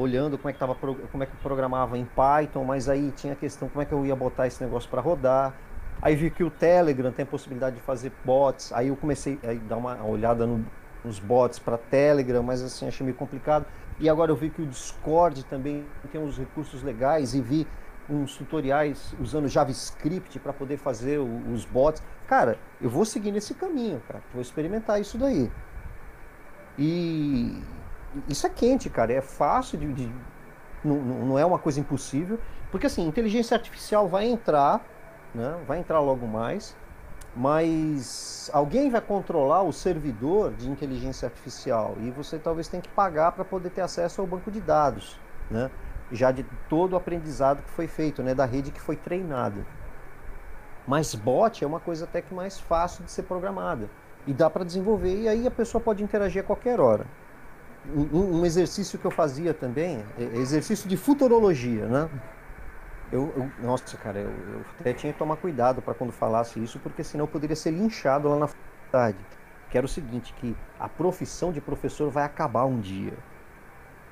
olhando como é que tava, como é que programava em Python, mas aí tinha a questão como é que eu ia botar esse negócio para rodar. Aí vi que o Telegram tem a possibilidade de fazer bots. Aí eu comecei a dar uma olhada no, nos bots para Telegram, mas assim achei meio complicado. E agora eu vi que o Discord também tem uns recursos legais e vi uns tutoriais usando JavaScript para poder fazer os bots. Cara, eu vou seguir nesse caminho, cara. Vou experimentar isso daí. E isso é quente, cara. É fácil de. de não, não é uma coisa impossível. Porque assim, inteligência artificial vai entrar, né? Vai entrar logo mais. Mas alguém vai controlar o servidor de inteligência artificial e você talvez tenha que pagar para poder ter acesso ao banco de dados, né? Já de todo o aprendizado que foi feito, né? Da rede que foi treinada. Mas bot é uma coisa até que mais fácil de ser programada e dá para desenvolver e aí a pessoa pode interagir a qualquer hora um, um, exercício que eu fazia também, é, é exercício de futurologia, né? Eu, eu nossa, cara, eu, eu, até tinha que tomar cuidado para quando falasse isso, porque senão eu poderia ser linchado lá na faculdade. Que era o seguinte, que a profissão de professor vai acabar um dia.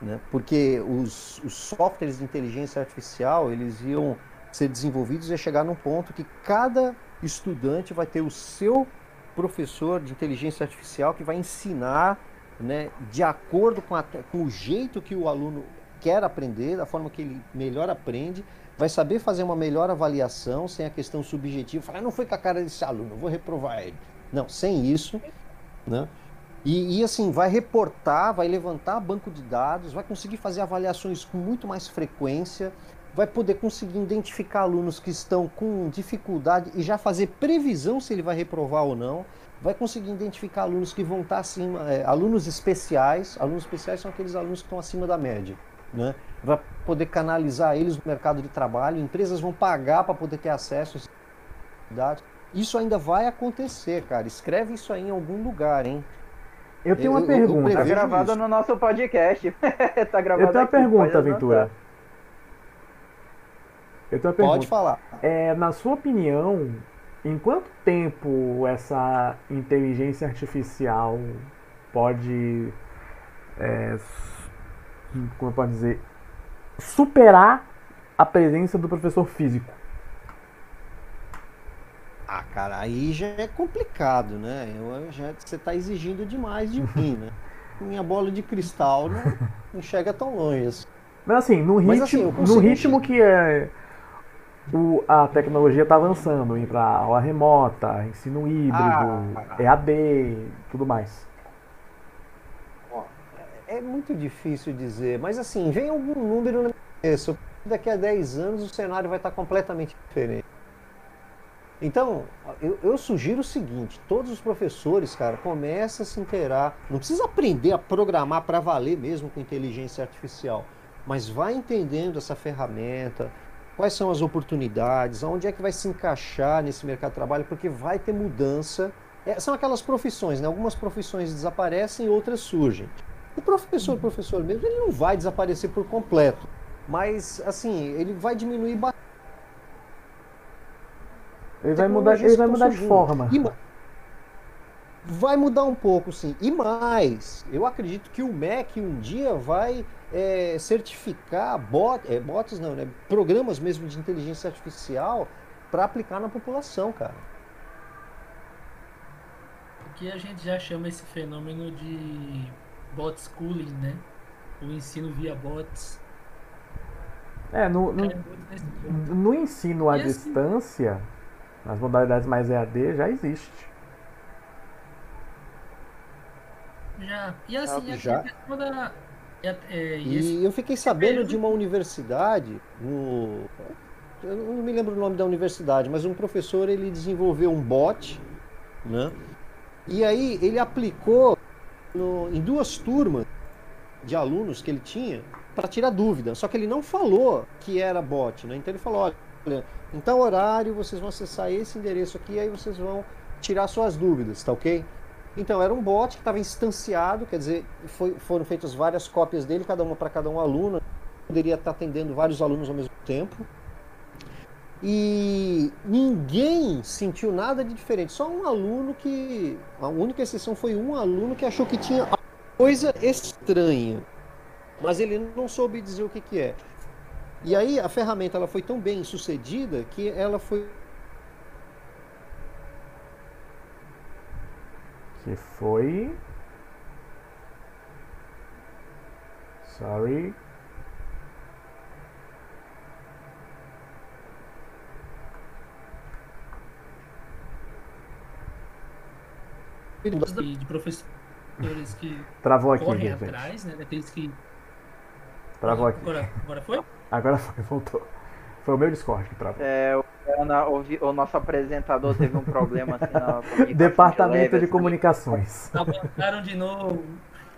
Né? Porque os, os softwares de inteligência artificial, eles iam ser desenvolvidos e chegar num ponto que cada estudante vai ter o seu professor de inteligência artificial que vai ensinar né, de acordo com, a, com o jeito que o aluno quer aprender, da forma que ele melhor aprende, vai saber fazer uma melhor avaliação sem a questão subjetiva, falar, ah, não foi com a cara desse aluno, vou reprovar ele. Não, sem isso, né? E, e, assim, vai reportar, vai levantar banco de dados, vai conseguir fazer avaliações com muito mais frequência, vai poder conseguir identificar alunos que estão com dificuldade e já fazer previsão se ele vai reprovar ou não vai conseguir identificar alunos que vão estar acima, é, alunos especiais. Alunos especiais são aqueles alunos que estão acima da média. Né? Vai poder canalizar eles no mercado de trabalho, empresas vão pagar para poder ter acesso a dados. Isso ainda vai acontecer, cara. Escreve isso aí em algum lugar, hein? Eu tenho uma eu, pergunta. Está gravado isso. no nosso podcast. [laughs] tá gravado eu tenho uma aqui, pergunta, Ventura. Eu tenho uma pergunta. Pode falar. É, na sua opinião, em quanto tempo essa inteligência artificial pode, é, como eu posso dizer, superar a presença do professor físico? Ah, cara, aí já é complicado, né? Eu, já, você está exigindo demais de mim, né? [laughs] Minha bola de cristal não, não chega tão longe. Assim. Mas assim, no ritmo, assim, no ritmo que é o, a tecnologia está avançando, para aula remota, ensino híbrido, ah, EAD, tudo mais. É, é muito difícil dizer, mas assim, vem algum número na minha cabeça. Daqui a 10 anos o cenário vai estar completamente diferente. Então, eu, eu, sugiro o seguinte: todos os professores, cara, comecem a se inteirar. Não precisa aprender a programar para valer mesmo com inteligência artificial, mas vai entendendo essa ferramenta, quais são as oportunidades, onde é que vai se encaixar nesse mercado de trabalho, porque vai ter mudança. É, são aquelas profissões, né? Algumas profissões desaparecem outras surgem. O professor, o professor mesmo, ele não vai desaparecer por completo, mas assim, ele vai diminuir bastante. Ele vai mudar, ele vai mudar de forma. E, vai mudar um pouco, sim. E mais, eu acredito que o MEC um dia vai é, certificar bot, é, bots, não, né? Programas mesmo de inteligência artificial para aplicar na população, cara. Aqui a gente já chama esse fenômeno de bot schooling, né? O ensino via bots. É, no, no, no ensino à assim- distância, nas modalidades mais EAD, já existe. Já. E assim, Ah, a já? questão da. É, é, e E eu fiquei sabendo de uma universidade, no, eu não me lembro o nome da universidade, mas um professor ele desenvolveu um bot, né? E aí ele aplicou no- em duas turmas de alunos que ele tinha para tirar dúvida. Só que ele não falou que era bot, né? Então ele falou, olha, em tal horário vocês vão acessar esse endereço aqui, e aí vocês vão tirar suas dúvidas, tá ok? Então era um bot que estava instanciado, quer dizer, foi- foram feitas várias cópias dele, cada uma para cada um aluno. Poderia estar atendendo vários alunos ao mesmo tempo. E ninguém sentiu nada de diferente. Só um aluno que. A única exceção foi um aluno que achou que tinha coisa estranha. Mas ele não soube dizer o que, que é. E aí a ferramenta ela foi tão bem sucedida que ela foi Que foi. Sorry. de, de professores que Travou aqui, correm gente. atrás, né? Daqueles que. Travou aqui. Agora, agora foi? Agora foi, voltou. Foi o meu Discord que travou. É, o, o, o nosso apresentador teve um problema assim na [laughs] Departamento leve, de assim. comunicações. Avançaram de novo.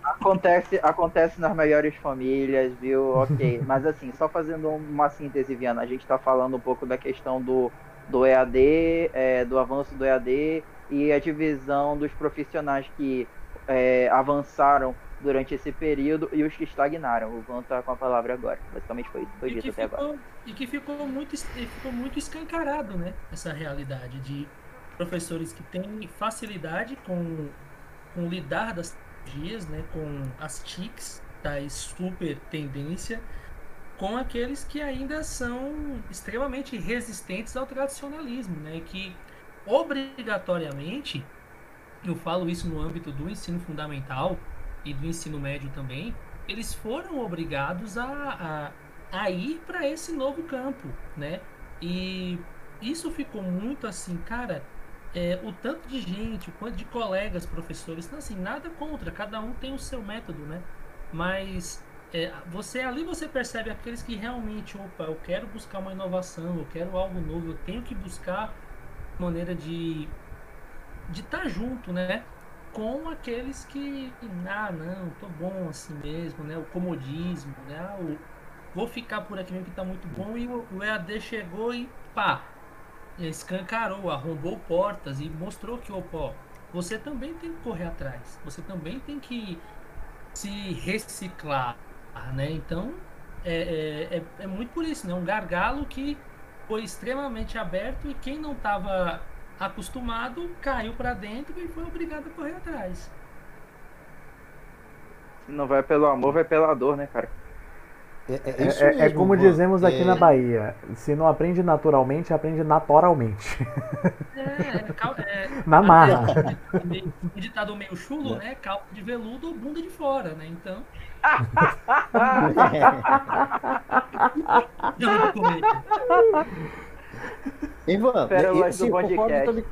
Acontece, acontece nas melhores famílias, viu? Ok. Mas assim, só fazendo uma síntese, Viana, a gente está falando um pouco da questão do, do EAD, é, do avanço do EAD e a divisão dos profissionais que é, avançaram durante esse período e os que estagnaram. O Van tá com a palavra agora. Basicamente foi isso, foi E dito que, até agora. ficou, e que ficou muito, ficou muito escancarado, né? Essa realidade de professores que têm facilidade com, com lidar das tecnologias, né? Com as TICs, da super tendência, com aqueles que ainda são extremamente resistentes ao tradicionalismo, né? Que obrigatoriamente, eu falo isso no âmbito do ensino fundamental e do ensino médio também, eles foram obrigados a, a, a ir para esse novo campo, né? E isso ficou muito assim, cara, é, o tanto de gente, o quanto de colegas, professores, então, assim, nada contra, cada um tem o seu método, né? Mas é, você ali você percebe aqueles que realmente, opa, eu quero buscar uma inovação, eu quero algo novo, eu tenho que buscar maneira de de estar junto, né? Com aqueles que, ah, não, tô bom assim mesmo, né? O comodismo, né? Ah, o, vou ficar por aqui mesmo que tá muito bom e o, o EAD chegou e pá, escancarou, arrombou portas e mostrou que, opa, você também tem que correr atrás, você também tem que se reciclar, né? Então, é, é, é, é muito por isso, né? Um gargalo que foi extremamente aberto e quem não estava acostumado caiu para dentro e foi obrigado a correr atrás. Se não vai pelo amor, vai pela dor, né, cara? É, é É, isso é- é mesmo, como Van. dizemos aqui É, na Bahia: se não aprende naturalmente, aprende naturalmente. É, é, é, Na marra. um ditado meio chulo, né? Calça de veludo ou bunda de fora, né? Então. [laughs] Não comer. Ivan, Pérolas eu, do sim, concordo podcast. também-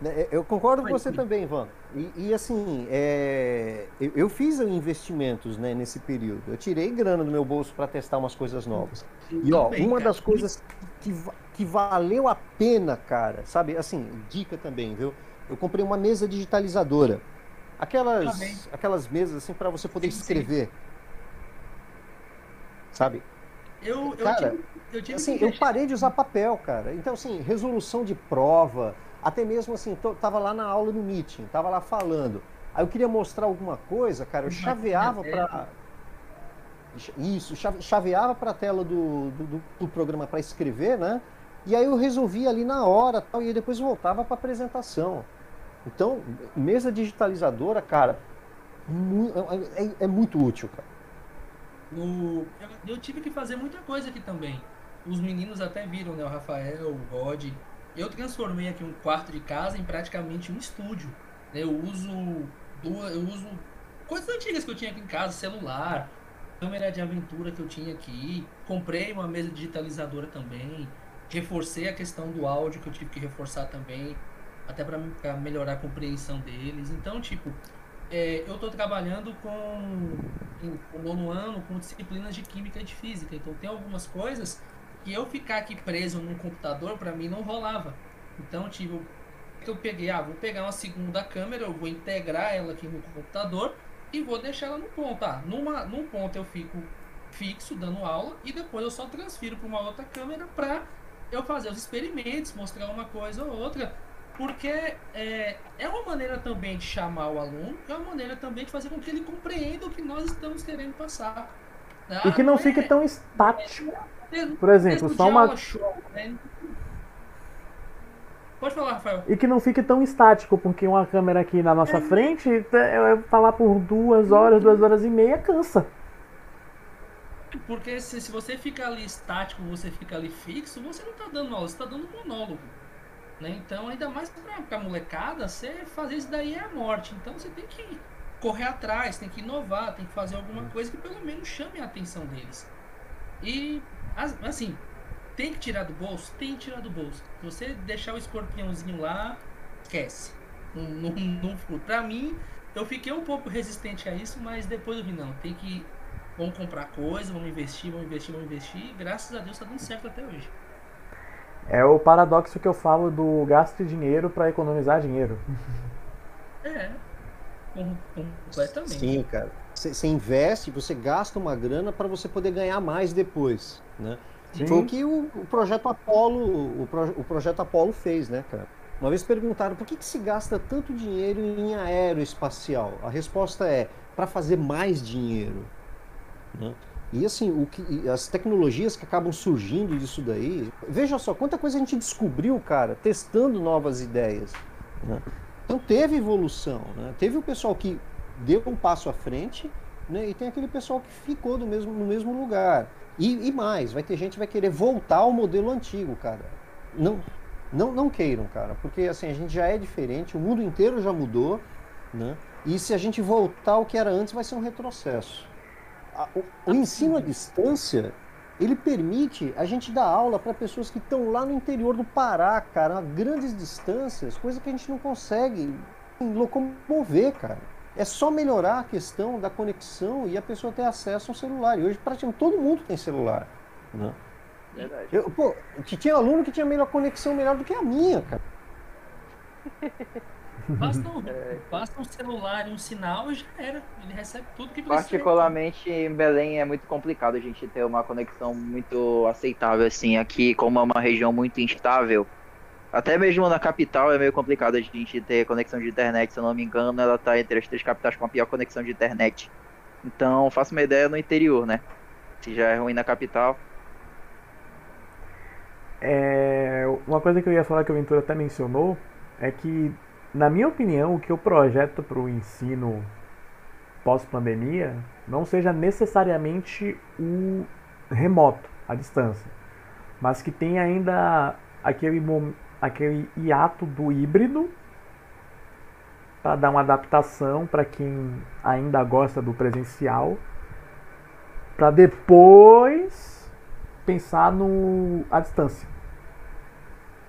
né, eu concordo com você sim. também, Ivan. E, e, assim, é, eu, eu fiz investimentos né, nesse período. Eu tirei grana do meu bolso para testar umas coisas novas. E ó, Também, uma cara. das coisas que, que valeu a pena, cara, sabe? Assim, dica também, viu? Eu comprei uma mesa digitalizadora. Aquelas, Também. aquelas mesas assim para você poder Sim, sim. escrever. Sabe? Eu, eu Cara, tive, eu tive Assim, que eu parei de usar papel, cara. Então, assim, resolução de prova, até mesmo assim, tô, tava lá na aula no meeting, tava lá falando. Aí eu queria mostrar alguma coisa, cara, eu chaveava para isso, chave- chaveava para a tela do, do, do- programa para escrever, né? E aí eu resolvia ali na hora, tal, e depois voltava para apresentação. Então, mesa digitalizadora, cara, é, é, é muito útil, cara. No, eu, tive que fazer muita coisa aqui também. Os meninos até viram, né? O Rafael, o Rod. Eu transformei aqui um quarto de casa em praticamente um estúdio. Né? Eu uso duas, eu uso coisas antigas que eu tinha aqui em casa, celular, câmera de aventura que eu tinha aqui. Comprei uma mesa digitalizadora também. Reforcei a questão do áudio que eu tive que reforçar também, até para melhorar a compreensão deles. Então, tipo, é, eu estou trabalhando com o nono ano com disciplinas de química e de física. Então tem algumas coisas que eu ficar aqui preso num computador para mim não rolava. Então tipo eu peguei, ah, vou pegar uma segunda câmera, eu vou integrar ela aqui no computador e vou deixar ela no ponto. Ah, numa, num ponto eu fico fixo dando aula e depois eu só transfiro para uma outra câmera para eu fazer os experimentos, mostrar uma coisa ou outra porque é, é uma maneira também de chamar o aluno, é uma maneira também de fazer com que ele compreenda o que nós estamos querendo passar. Ah, e que não é, fique tão estático. É, Por exemplo, só uma. Show, né? Pode falar, Rafael. E que não fique tão estático, porque uma câmera aqui na nossa é. frente, falar por duas horas, duas horas e meia, cansa. Porque se, se você fica ali estático, você fica ali fixo, você não está dando aula, você está dando monólogo. Né? Então, ainda mais para a molecada, você fazer isso daí é a morte. Então, você tem que correr atrás, tem que inovar, tem que fazer alguma uhum. coisa que pelo menos chame a atenção deles. E, assim, tem que tirar do bolso? Tem que tirar do bolso. Se você deixar o escorpiãozinho lá, esquece. Não, não, não, pra mim, eu fiquei um pouco resistente a isso, mas depois eu vi, não, tem que. Vamos comprar coisa, vamos investir, vamos investir, vamos investir. E graças a Deus tá dando certo até hoje. É o paradoxo que eu falo do gasto dinheiro para economizar dinheiro. É, completamente. Sim, cara. Você investe, você gasta uma grana para você poder ganhar mais depois, né? Sim. Foi o que o, o projeto Apollo, o, o, projeto Apollo fez, né, cara? Uma vez perguntaram por que, que se gasta tanto dinheiro em aeroespacial. A resposta é para fazer mais dinheiro. Né? E assim, o que, as tecnologias que acabam surgindo disso daí, veja só, quanta coisa a gente descobriu, cara, testando novas ideias. Né? Então teve evolução, né? teve o pessoal que deu um passo à frente, né? e tem aquele pessoal que ficou do mesmo, no mesmo lugar. E, e mais, vai ter gente que vai querer voltar ao modelo antigo, cara. Não, não, não queiram, cara, porque assim, a gente já é diferente, o mundo inteiro já mudou, né? E se a gente voltar ao que era antes, vai ser um retrocesso o, o ensino à distância ele permite a gente dar aula para pessoas que estão lá no interior do Pará, cara, a grandes distâncias, coisa que a gente não consegue locomover, cara. É só melhorar a questão da conexão e a pessoa ter acesso ao celular. E hoje praticamente todo mundo tem celular. Né? Verdade. Eu, pô, tinha aluno que tinha melhor conexão melhor do que a minha, cara. [laughs] Basta um, é... basta um celular e um sinal e já era. Ele recebe tudo que precisa. Particularmente em Belém é muito complicado a gente ter uma conexão muito aceitável assim. Aqui, como é uma região muito instável, até mesmo na capital é meio complicado a gente ter conexão de internet. Se eu não me engano, ela está entre as três capitais com a pior conexão de internet. Então, faço uma ideia no interior, né? Se já é ruim na capital. É, uma coisa que eu ia falar que o Ventura até mencionou é que na minha opinião, o que eu projeto para o ensino pós-pandemia não seja necessariamente o remoto, a distância, mas que tenha ainda aquele, aquele hiato do híbrido para dar uma adaptação para quem ainda gosta do presencial, para depois pensar no à distância.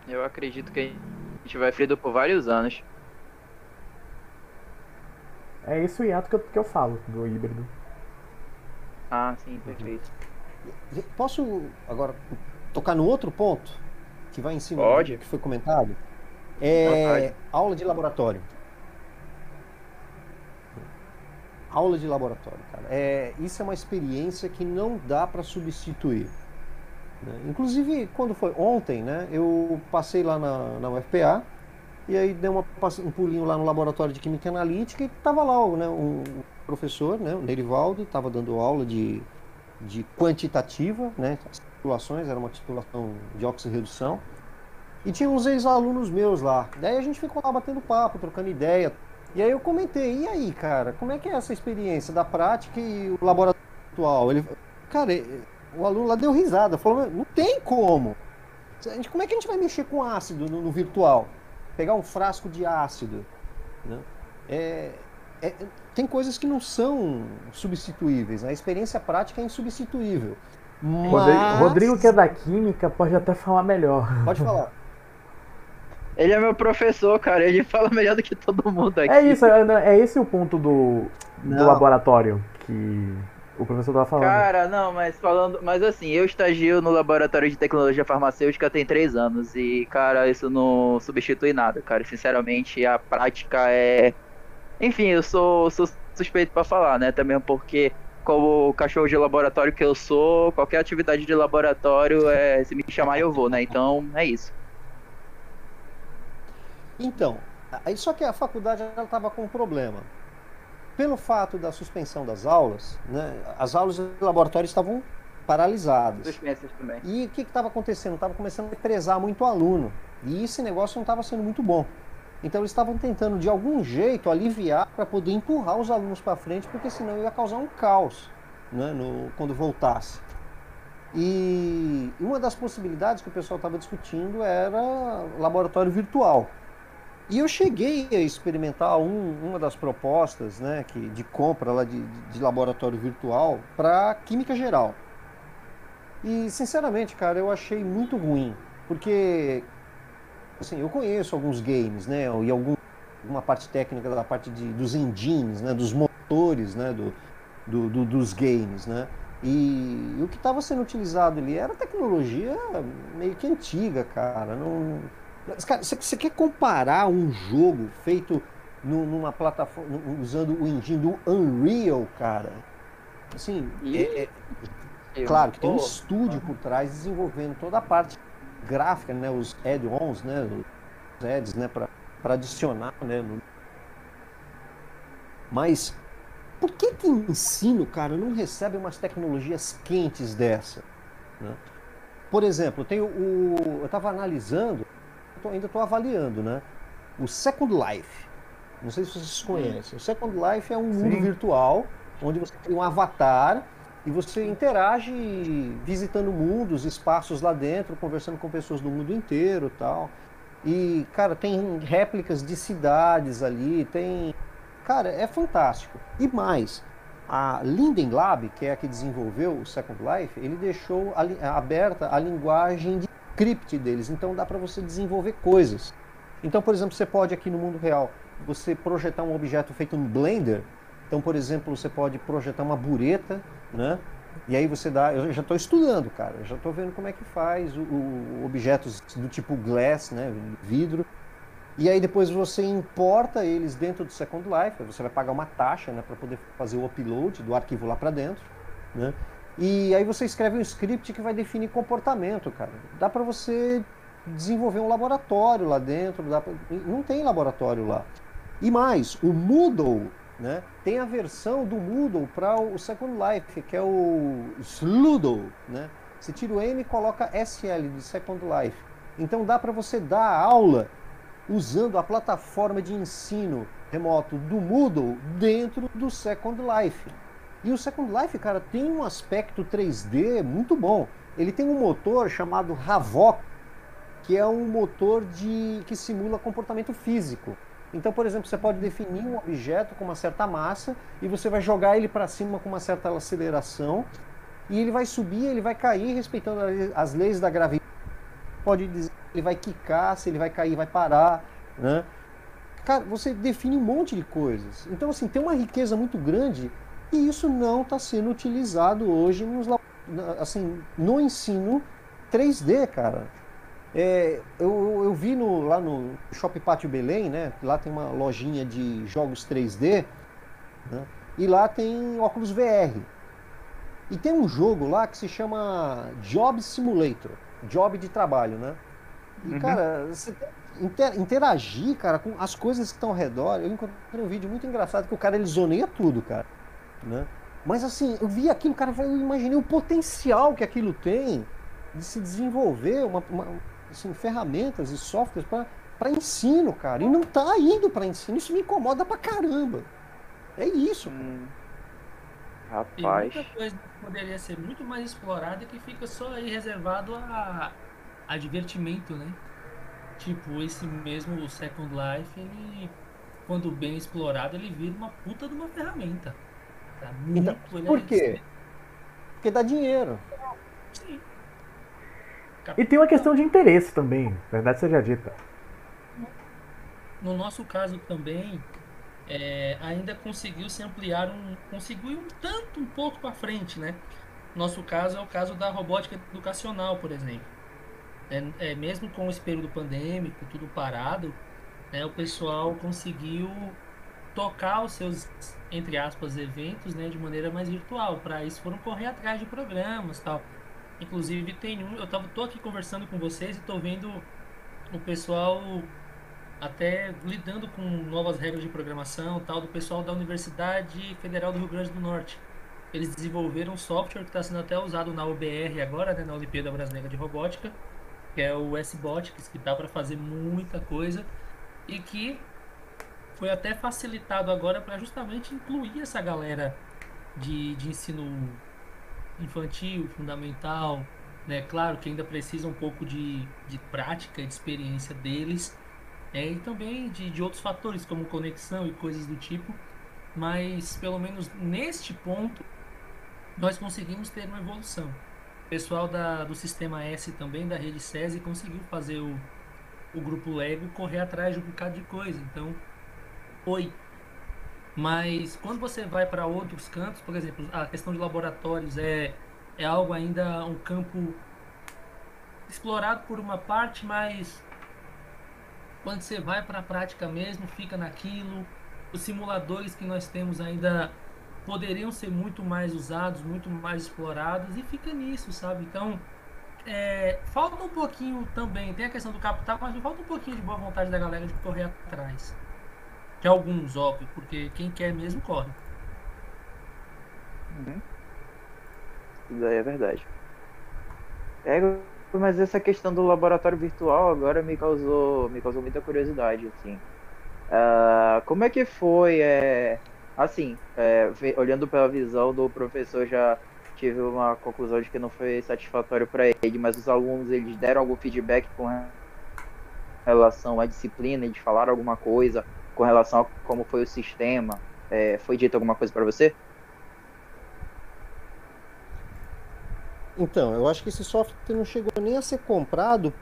Eu acredito que a gente vai frio por vários anos. É isso o hiato que eu, que eu falo do híbrido. Ah, sim, perfeito. Posso agora tocar no outro ponto que vai em cima Pode. do que foi comentado? É aula de laboratório. Aula de laboratório, cara. É, isso é uma experiência que não dá para substituir. Né? Inclusive, quando foi ontem, né, eu passei lá na, na UFPA e aí dei uma, um pulinho lá no laboratório de Química Analítica e estava lá né, um professor, né, o Nerivaldo, estava dando aula de, de quantitativa, né, as titulações, era uma titulação de oxirredução. E tinha uns ex-alunos meus lá. Daí a gente ficou lá batendo papo, trocando ideia. E aí eu comentei, e aí, cara, como é que é essa experiência da prática e o laboratório virtual? Ele, cara, o aluno lá deu risada, falou, não tem como. Como é que a gente vai mexer com ácido no, no virtual? Pegar um frasco de ácido. Né? É, é, tem coisas que não são substituíveis. Né? A experiência prática é insubstituível. Mas... Rodrigo, que é da química, pode até falar melhor. Pode falar. [laughs] Ele é meu professor, cara. Ele fala melhor do que todo mundo aqui. É isso, é, é esse o ponto do, do laboratório que o professor tava falando. Cara, não, mas falando. Mas assim, eu estagio no laboratório de tecnologia farmacêutica tem três anos. E, cara, isso não substitui nada, cara. Sinceramente, a prática é. Enfim, eu sou, sou suspeito para falar, né? Também porque, como cachorro de laboratório que eu sou, qualquer atividade de laboratório, é, se me chamar eu vou, né? Então, é isso. Então, só que a faculdade estava com um problema pelo fato da suspensão das aulas, né, as aulas de laboratório estavam paralisadas. Suspensas também. E o que estava acontecendo? Estava começando a prezar muito o aluno. E esse negócio não estava sendo muito bom. Então eles estavam tentando, de algum jeito, aliviar para poder empurrar os alunos para frente, porque senão ia causar um caos né, no, quando voltasse. E uma das possibilidades que o pessoal estava discutindo era laboratório virtual. E eu cheguei a experimentar um, uma das propostas né, que, de compra lá de, de laboratório virtual para química geral. E sinceramente, cara, eu achei muito ruim, porque assim, eu conheço alguns games, né, e algum, alguma parte técnica da parte de, dos engines, né, dos motores, né, do, do, do dos games, né. E, e o que estava sendo utilizado ali era tecnologia meio que antiga, cara. Não, Cara, você quer comparar um jogo feito numa plataforma usando o engine do Unreal, cara? Assim, é, é, claro que tem um estúdio por trás desenvolvendo toda a parte gráfica, né, os add-ons, né, os ads, né, para adicionar, né, no... mas por que que ensino, cara, não recebe umas tecnologias quentes dessa? Né? Por exemplo, tem o, eu estava analisando tô, ainda estou avaliando, né? O Second Life. Não sei se vocês conhecem. O Second Life é um Sim. mundo virtual onde você tem um avatar e você interage visitando mundos, espaços lá dentro, conversando com pessoas do mundo inteiro, tal. E cara, tem réplicas de cidades ali, tem, cara, é fantástico. E mais, a Linden Lab, que é a que desenvolveu o Second Life, ele deixou aberta a linguagem de script deles, então dá para você desenvolver coisas. Então, por exemplo, você pode aqui no mundo real, você projetar um objeto feito no Blender. Então, por exemplo, você pode projetar uma bureta, né? E aí você dá, eu já estou estudando, cara, eu já estou vendo como é que faz o, o, objetos do tipo glass, né, vidro. E aí depois você importa eles dentro do Second Life, você vai pagar uma taxa, né, para poder fazer o upload do arquivo lá para dentro, né? E aí você escreve um script que vai definir comportamento, cara. Dá para você desenvolver um laboratório lá dentro, pra... não tem laboratório lá. E mais, o Moodle, né, tem a versão do Moodle para o Second Life, que é o Sludo, né? Você tira o M e coloca SL de Second Life. Então dá para você dar aula usando a plataforma de ensino remoto do Moodle dentro do Second Life. E o Second Life, cara, tem um aspecto 3D muito bom. Ele tem um motor chamado Havok, que é um motor de que simula comportamento físico. Então, por exemplo, você pode definir um objeto com uma certa massa e você vai jogar ele para cima com uma certa aceleração e ele vai subir, ele vai cair respeitando as leis da gravidade. Pode dizer ele vai quicar, se ele vai cair, vai parar, né? Cara, você define um monte de coisas. Então, assim, tem uma riqueza muito grande e isso não está sendo utilizado hoje nos, assim, no ensino 3D, cara. É, eu, eu vi no, lá no Shopping Pátio Belém, né? Lá tem uma lojinha de jogos 3D, né, e lá tem óculos VR. E tem um jogo lá que se chama Job Simulator, Job de trabalho, né? E, uhum. cara, você inter, interagir, cara, com as coisas que estão ao redor. Eu encontrei um vídeo muito engraçado que o cara ele zoneia tudo, cara. Né? Mas assim, eu vi aquilo, cara, eu imaginei o potencial que aquilo tem de se desenvolver uma, uma, assim, ferramentas e softwares para ensino, cara. E não tá indo para ensino. Isso me incomoda pra caramba. É isso. Hum. Rapaz. Tem muita coisa que poderia ser muito mais explorada que fica só aí reservado a, a divertimento, né? Tipo, esse mesmo Second Life, ele, quando bem explorado, ele vira uma puta de uma ferramenta. Tá muito então, por quê? Porque dá dinheiro. Sim. E tem uma questão de interesse também, verdade seja dita. No nosso caso também, é, ainda conseguiu se ampliar um, conseguiu ir um tanto, um pouco para frente, né? Nosso caso é o caso da robótica educacional, por exemplo. É, é mesmo com esse período pandêmico, tudo parado, né, o pessoal conseguiu tocar os seus, entre aspas, eventos né, de maneira mais virtual. Para isso foram correr atrás de programas tal. Inclusive tem um, eu tava, tô aqui conversando com vocês e tô vendo o pessoal até lidando com novas regras de programação tal do pessoal da Universidade Federal do Rio Grande do Norte. Eles desenvolveram um software que está sendo até usado na UBR agora, né, na Olimpíada Brasileira de Robótica, que é o S-Botics, que dá para fazer muita coisa e que foi até facilitado agora para justamente incluir essa galera de, de ensino infantil, fundamental, né? Claro que ainda precisa um pouco de, de prática e de experiência deles, é, e também de, de outros fatores, como conexão e coisas do tipo, mas pelo menos neste ponto nós conseguimos ter uma evolução. O pessoal da, do sistema S também, da rede SESI, conseguiu fazer o, o grupo Lego correr atrás de um bocado de coisa. Então, foi. Mas quando você vai para outros cantos, por exemplo, a questão de laboratórios é, é algo ainda um campo explorado por uma parte, mas quando você vai para a prática mesmo, fica naquilo. Os simuladores que nós temos ainda poderiam ser muito mais usados, muito mais explorados e fica nisso, sabe? Então, é, falta um pouquinho também, tem a questão do capital, mas falta um pouquinho de boa vontade da galera de correr atrás. Alguns, óbvio, porque quem quer mesmo corre. Uhum. Isso daí é verdade. É, mas essa questão do laboratório virtual agora me causou, me causou muita curiosidade, assim. Uh, como é que foi, é, assim, é, olhando pela visão do professor, já tive uma conclusão de que não foi satisfatório para ele, mas os alunos, eles deram algum feedback com relação à disciplina, eles falaram alguma coisa com relação a como foi o sistema, é, foi dito alguma coisa para você? Então, eu acho que esse software não chegou nem a ser comprado,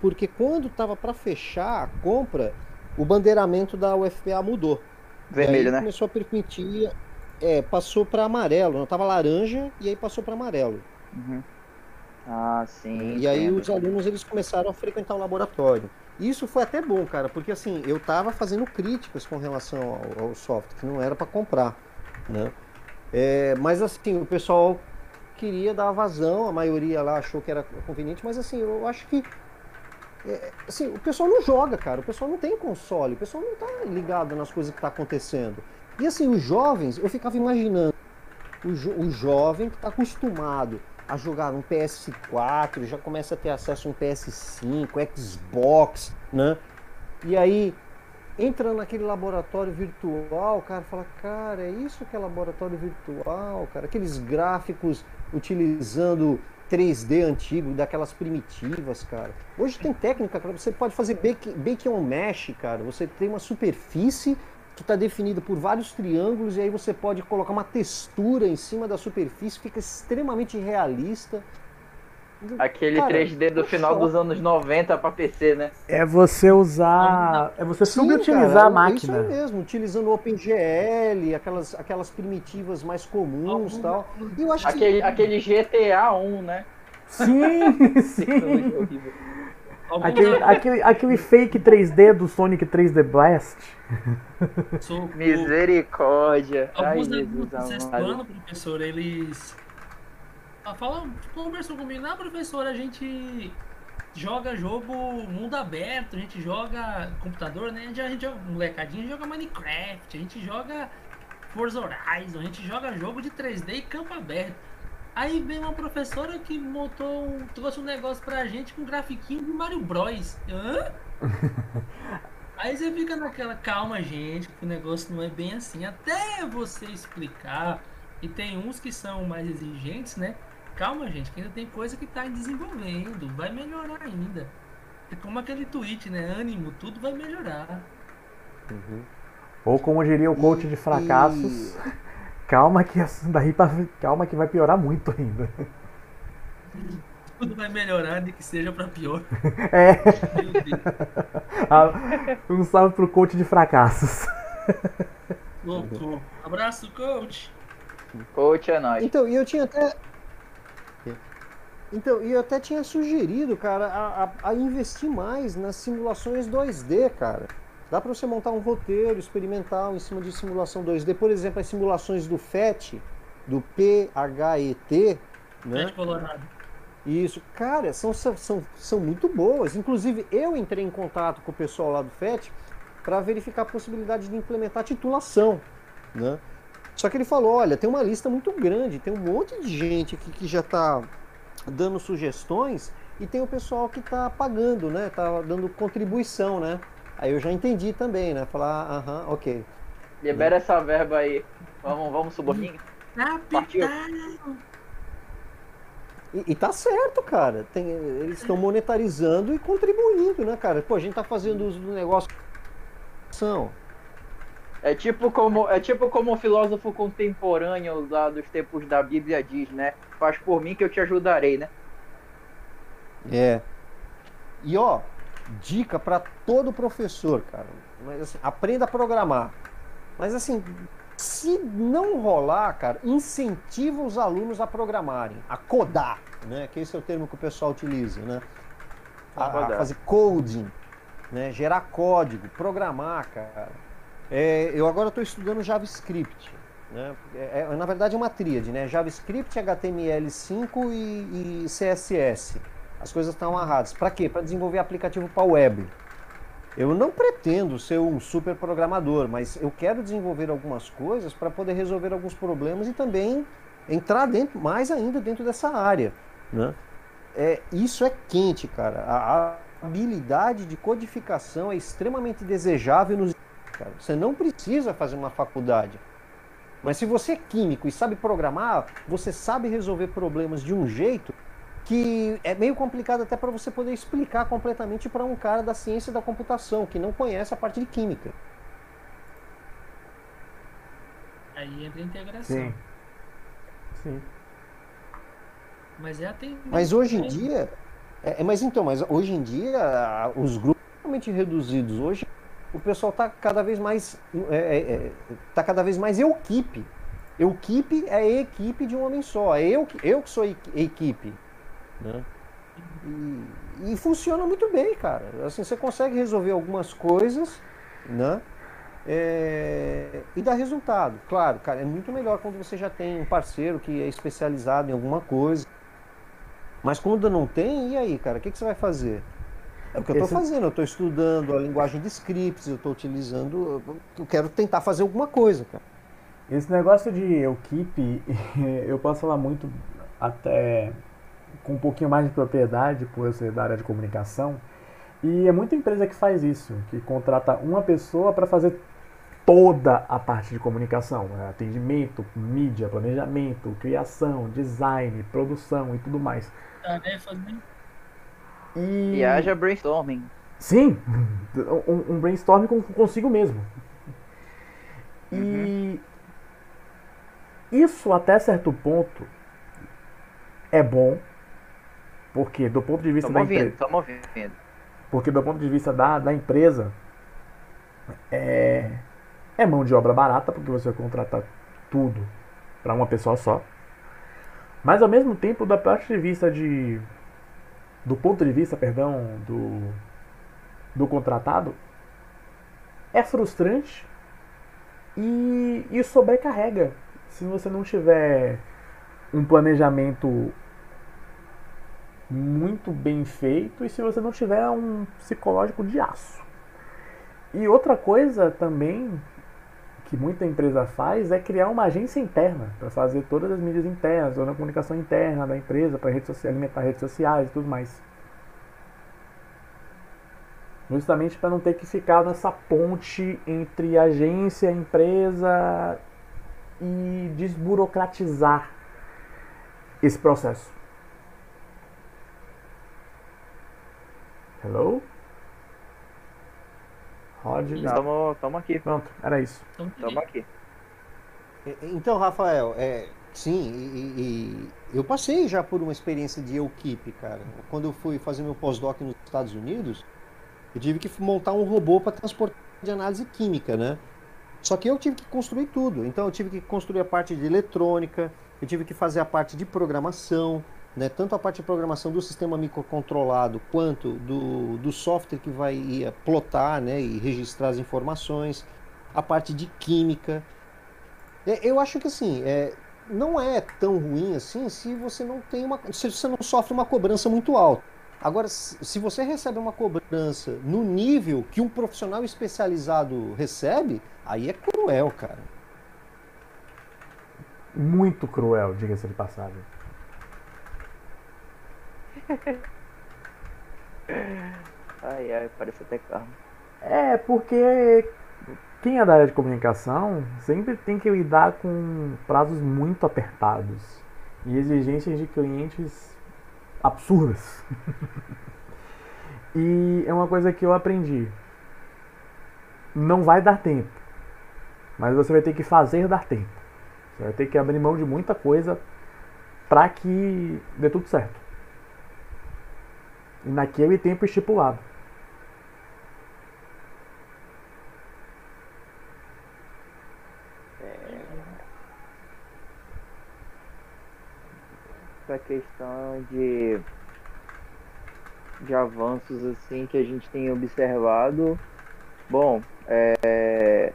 porque quando estava para fechar a compra, o bandeiramento da UFPA mudou. Vermelho, né? Começou a permitir, é, passou para amarelo, não estava laranja e aí passou para amarelo. Uhum. Ah, sim. E aí os alunos eles começaram a frequentar o laboratório. Isso foi até bom, cara, porque assim, eu estava fazendo críticas com relação ao, ao software, que não era para comprar, né? É, mas assim, o pessoal queria dar vazão, a maioria lá achou que era conveniente, mas assim, eu acho que é, assim, o pessoal não joga, cara, o pessoal não tem console, o pessoal não tá ligado nas coisas que tá acontecendo. E assim, os jovens, eu ficava imaginando o, jo o jovem que está acostumado a jogar um PS4, já começa a ter acesso a um PS5, Xbox, né? E aí entra naquele laboratório virtual, o cara fala, cara, é isso que é laboratório virtual, cara, aqueles gráficos utilizando 3D antigo, daquelas primitivas, cara. Hoje tem técnica, cara, você pode fazer bake, bake on mesh, cara. Você tem uma superfície que está definida por vários triângulos e aí você pode colocar uma textura em cima da superfície, fica extremamente realista. Aquele Cara, 3D do final dos anos 90 para PC, né? É você usar. É você subutilizar cara, a máquina. É isso mesmo, utilizando o OpenGL, aquelas, aquelas primitivas mais comuns e tal. E eu acho aquele, que... aquele GTA 1, né? Sim, [laughs] sim. Aquele, aquele, aquele fake 3D do Sonic 3D Blast. Misericórdia. Alguns Ai, Jesus, do sexto ano, professor, eles ela fala, conversou comigo, ah, professor, a gente joga jogo mundo aberto, a gente joga computador, né? A gente joga molecadinha, joga Minecraft, a gente joga Forza Horizon, a gente joga jogo de 3D e campo aberto. Aí vem uma professora que montou um, trouxe um negócio pra gente com um grafiquinho de Mario Bros. Hã? [laughs] Aí você fica naquela calma, gente, que o negócio não é bem assim. Até você explicar. E tem uns que são mais exigentes, né? Calma, gente, que ainda tem coisa que tá desenvolvendo. Vai melhorar ainda. É como aquele tweet, né? Ânimo, tudo vai melhorar. Uhum. Ou como diria o coach de fracassos, [laughs] calma que daí pra, calma que vai piorar muito ainda. Tudo vai melhorar, de que seja pra pior. [laughs] É. Ah, Um salve pro coach de fracassos. Louco. Abraço, coach. Coach é nóis. Então, e eu tinha até. Então, e eu até tinha sugerido, cara, a, a- a investir mais nas simulações 2D, cara. Dá para você montar um roteiro experimental em cima de simulação 2D. Por exemplo, as simulações do FET, do PHET, né? Pet Colorado. Isso, cara, são, são, são muito boas. Inclusive, eu entrei em contato com o pessoal lá do FET para verificar a possibilidade de implementar titulação, né? Só que ele falou, olha, tem uma lista muito grande, tem um monte de gente aqui que já está dando sugestões e tem o pessoal que está pagando, né? Tá dando contribuição, né? Aí eu já entendi também, né? Falar, aham, ok. Libera essa verba aí. Vamos, vamos suborninho? Partiu. Capitão. E, e tá certo, cara. Tem, eles estão monetarizando e contribuindo, né, cara? Pô, a gente tá fazendo uso do negócio. São. É tipo como é tipo como o filósofo contemporâneo lá dos tempos da Bíblia diz, né? Faz por mim que eu te ajudarei, né? É. E ó, dica para todo professor, cara. Mas, assim, aprenda a programar. Mas assim, se não rolar, cara, incentiva os alunos a programarem, a codar, né? Que esse é o termo que o pessoal utiliza, né? A, a fazer coding, né? Gerar código, programar, cara. É, eu agora estou estudando JavaScript. Né? É, é, na verdade é uma tríade, né? JavaScript, HTML5 e, e CSS. As coisas estão amarradas. Para quê? Para desenvolver aplicativo para web. Eu não pretendo ser um super programador, mas eu quero desenvolver algumas coisas para poder resolver alguns problemas e também entrar dentro, mais ainda dentro dessa área. Né? É, isso é quente, cara. A, habilidade de codificação é extremamente desejável nos cara. Você não precisa fazer uma faculdade. Mas se você é químico e sabe programar, você sabe resolver problemas de um jeito que é meio complicado até para você poder explicar completamente para um cara da ciência da computação que não conhece a parte de química. Aí entra a integração. Sim. Sim. Mas é a tem... Mas hoje em dia, é, é, mas então, mas hoje em dia os grupos são realmente reduzidos. Hoje o pessoal está cada vez mais é, é, é, tá cada vez mais equipe. Equipe é equipe de um homem só. É eu, que- eu que sou equi- equipe. Né? E, e funciona muito bem, cara. Assim, você consegue resolver algumas coisas, né? É, e dá resultado. Claro, cara, é muito melhor quando você já tem um parceiro que é especializado em alguma coisa. Mas quando não tem, e aí, cara, o que, que você vai fazer? É o que eu estou fazendo, eu estou estudando a linguagem de scripts, eu estou utilizando, eu quero tentar fazer alguma coisa, cara. Esse negócio de equipe, [laughs] eu posso falar muito até com um pouquinho mais de propriedade, por eu ser da área de comunicação. E é muita empresa que faz isso, que contrata uma pessoa para fazer toda a parte de comunicação, né? atendimento, mídia, planejamento, criação, design, produção e tudo mais. Né? E, E haja brainstorming. Sim, [laughs] um, um brainstorm com, consigo mesmo. E isso até certo ponto é bom, porque do ponto de vista Tamo da empresa, porque do ponto de vista da, da empresa é, é mão de obra barata, porque você contrata tudo para uma pessoa só. Mas ao mesmo tempo, da parte de vista de do ponto de vista, perdão, do do contratado é frustrante e, e sobrecarrega se você não tiver um planejamento muito bem feito e se você não tiver um psicológico de aço. E outra coisa também que muita empresa faz é criar uma agência interna para fazer todas as mídias internas, toda a comunicação interna da empresa, para rede alimentar redes sociais e tudo mais. Justamente para não ter que ficar nessa ponte entre agência, empresa e desburocratizar esse processo. Hello? Rod, Estamos aqui. Pronto, era isso. Estamos aqui. Então, Rafael, é, sim, e, e, eu passei já por uma experiência de equipe, cara. Quando eu fui fazer meu pós-doc nos Estados Unidos, eu tive que montar um robô para transportar de análise química, né? Só que eu tive que construir tudo. Então eu tive que construir a parte de eletrônica, eu tive que fazer a parte de programação, né? tanto a parte de programação do sistema microcontrolado quanto do, do software que vai plotar né? e registrar as informações, a parte de química. É, eu acho que assim, é, não é tão ruim assim se você não tem uma. se você não sofre uma cobrança muito alta. Agora, se você recebe uma cobrança no nível que um profissional especializado recebe, aí é cruel, cara. Muito cruel, diga-se de passagem. [laughs] ai, ai, parece até carro. É, porque quem é da área de comunicação sempre tem que lidar com prazos muito apertados e exigências de clientes absurdas. [laughs] e é uma coisa que eu aprendi. Não vai dar tempo, mas você vai ter que fazer dar tempo. Você vai ter que abrir mão de muita coisa para que dê tudo certo. Naquele tempo estipulado. É... Essa questão de de avanços assim que a gente tem observado. Bom, é,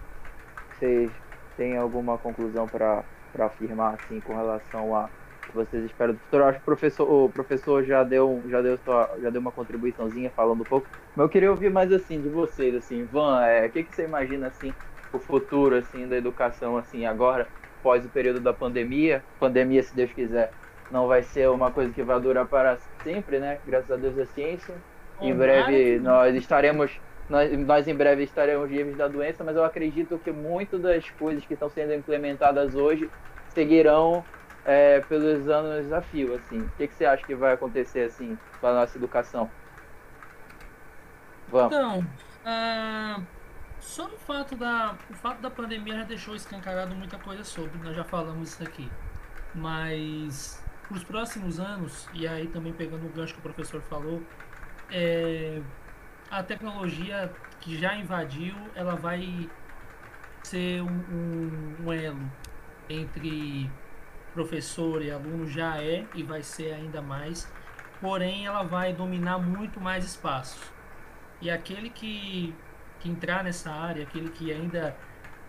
vocês têm alguma conclusão para afirmar assim com relação a que vocês esperam do futuro? Eu acho que o professor, o professor já deu, já deu, sua, já deu uma contribuiçãozinha falando um pouco, mas eu queria ouvir mais assim de vocês, assim, Van, é, o que, que você imagina assim o futuro assim da educação assim agora pós o período da pandemia? Pandemia, se Deus quiser, não vai ser uma coisa que vai durar para sempre, né? Graças a Deus a ciência. Em breve nós estaremos nós, nós em breve estaremos livres da doença, mas eu acredito que muitas das coisas que estão sendo implementadas hoje seguirão é, pelos anos de desafio, assim. O que, que, você acha que vai acontecer, assim, com a nossa educação? Vamos. Então, uh, só o fato da o fato da pandemia já deixou escancarado muita coisa sobre, nós já falamos isso aqui. Mas para os próximos anos, e aí também pegando o gancho que o professor falou, é, a tecnologia que já invadiu, ela vai ser um, um, um elo entre professor e aluno já é e vai ser ainda mais, porém ela vai dominar muito mais espaços. E aquele que, que entrar nessa área, aquele que ainda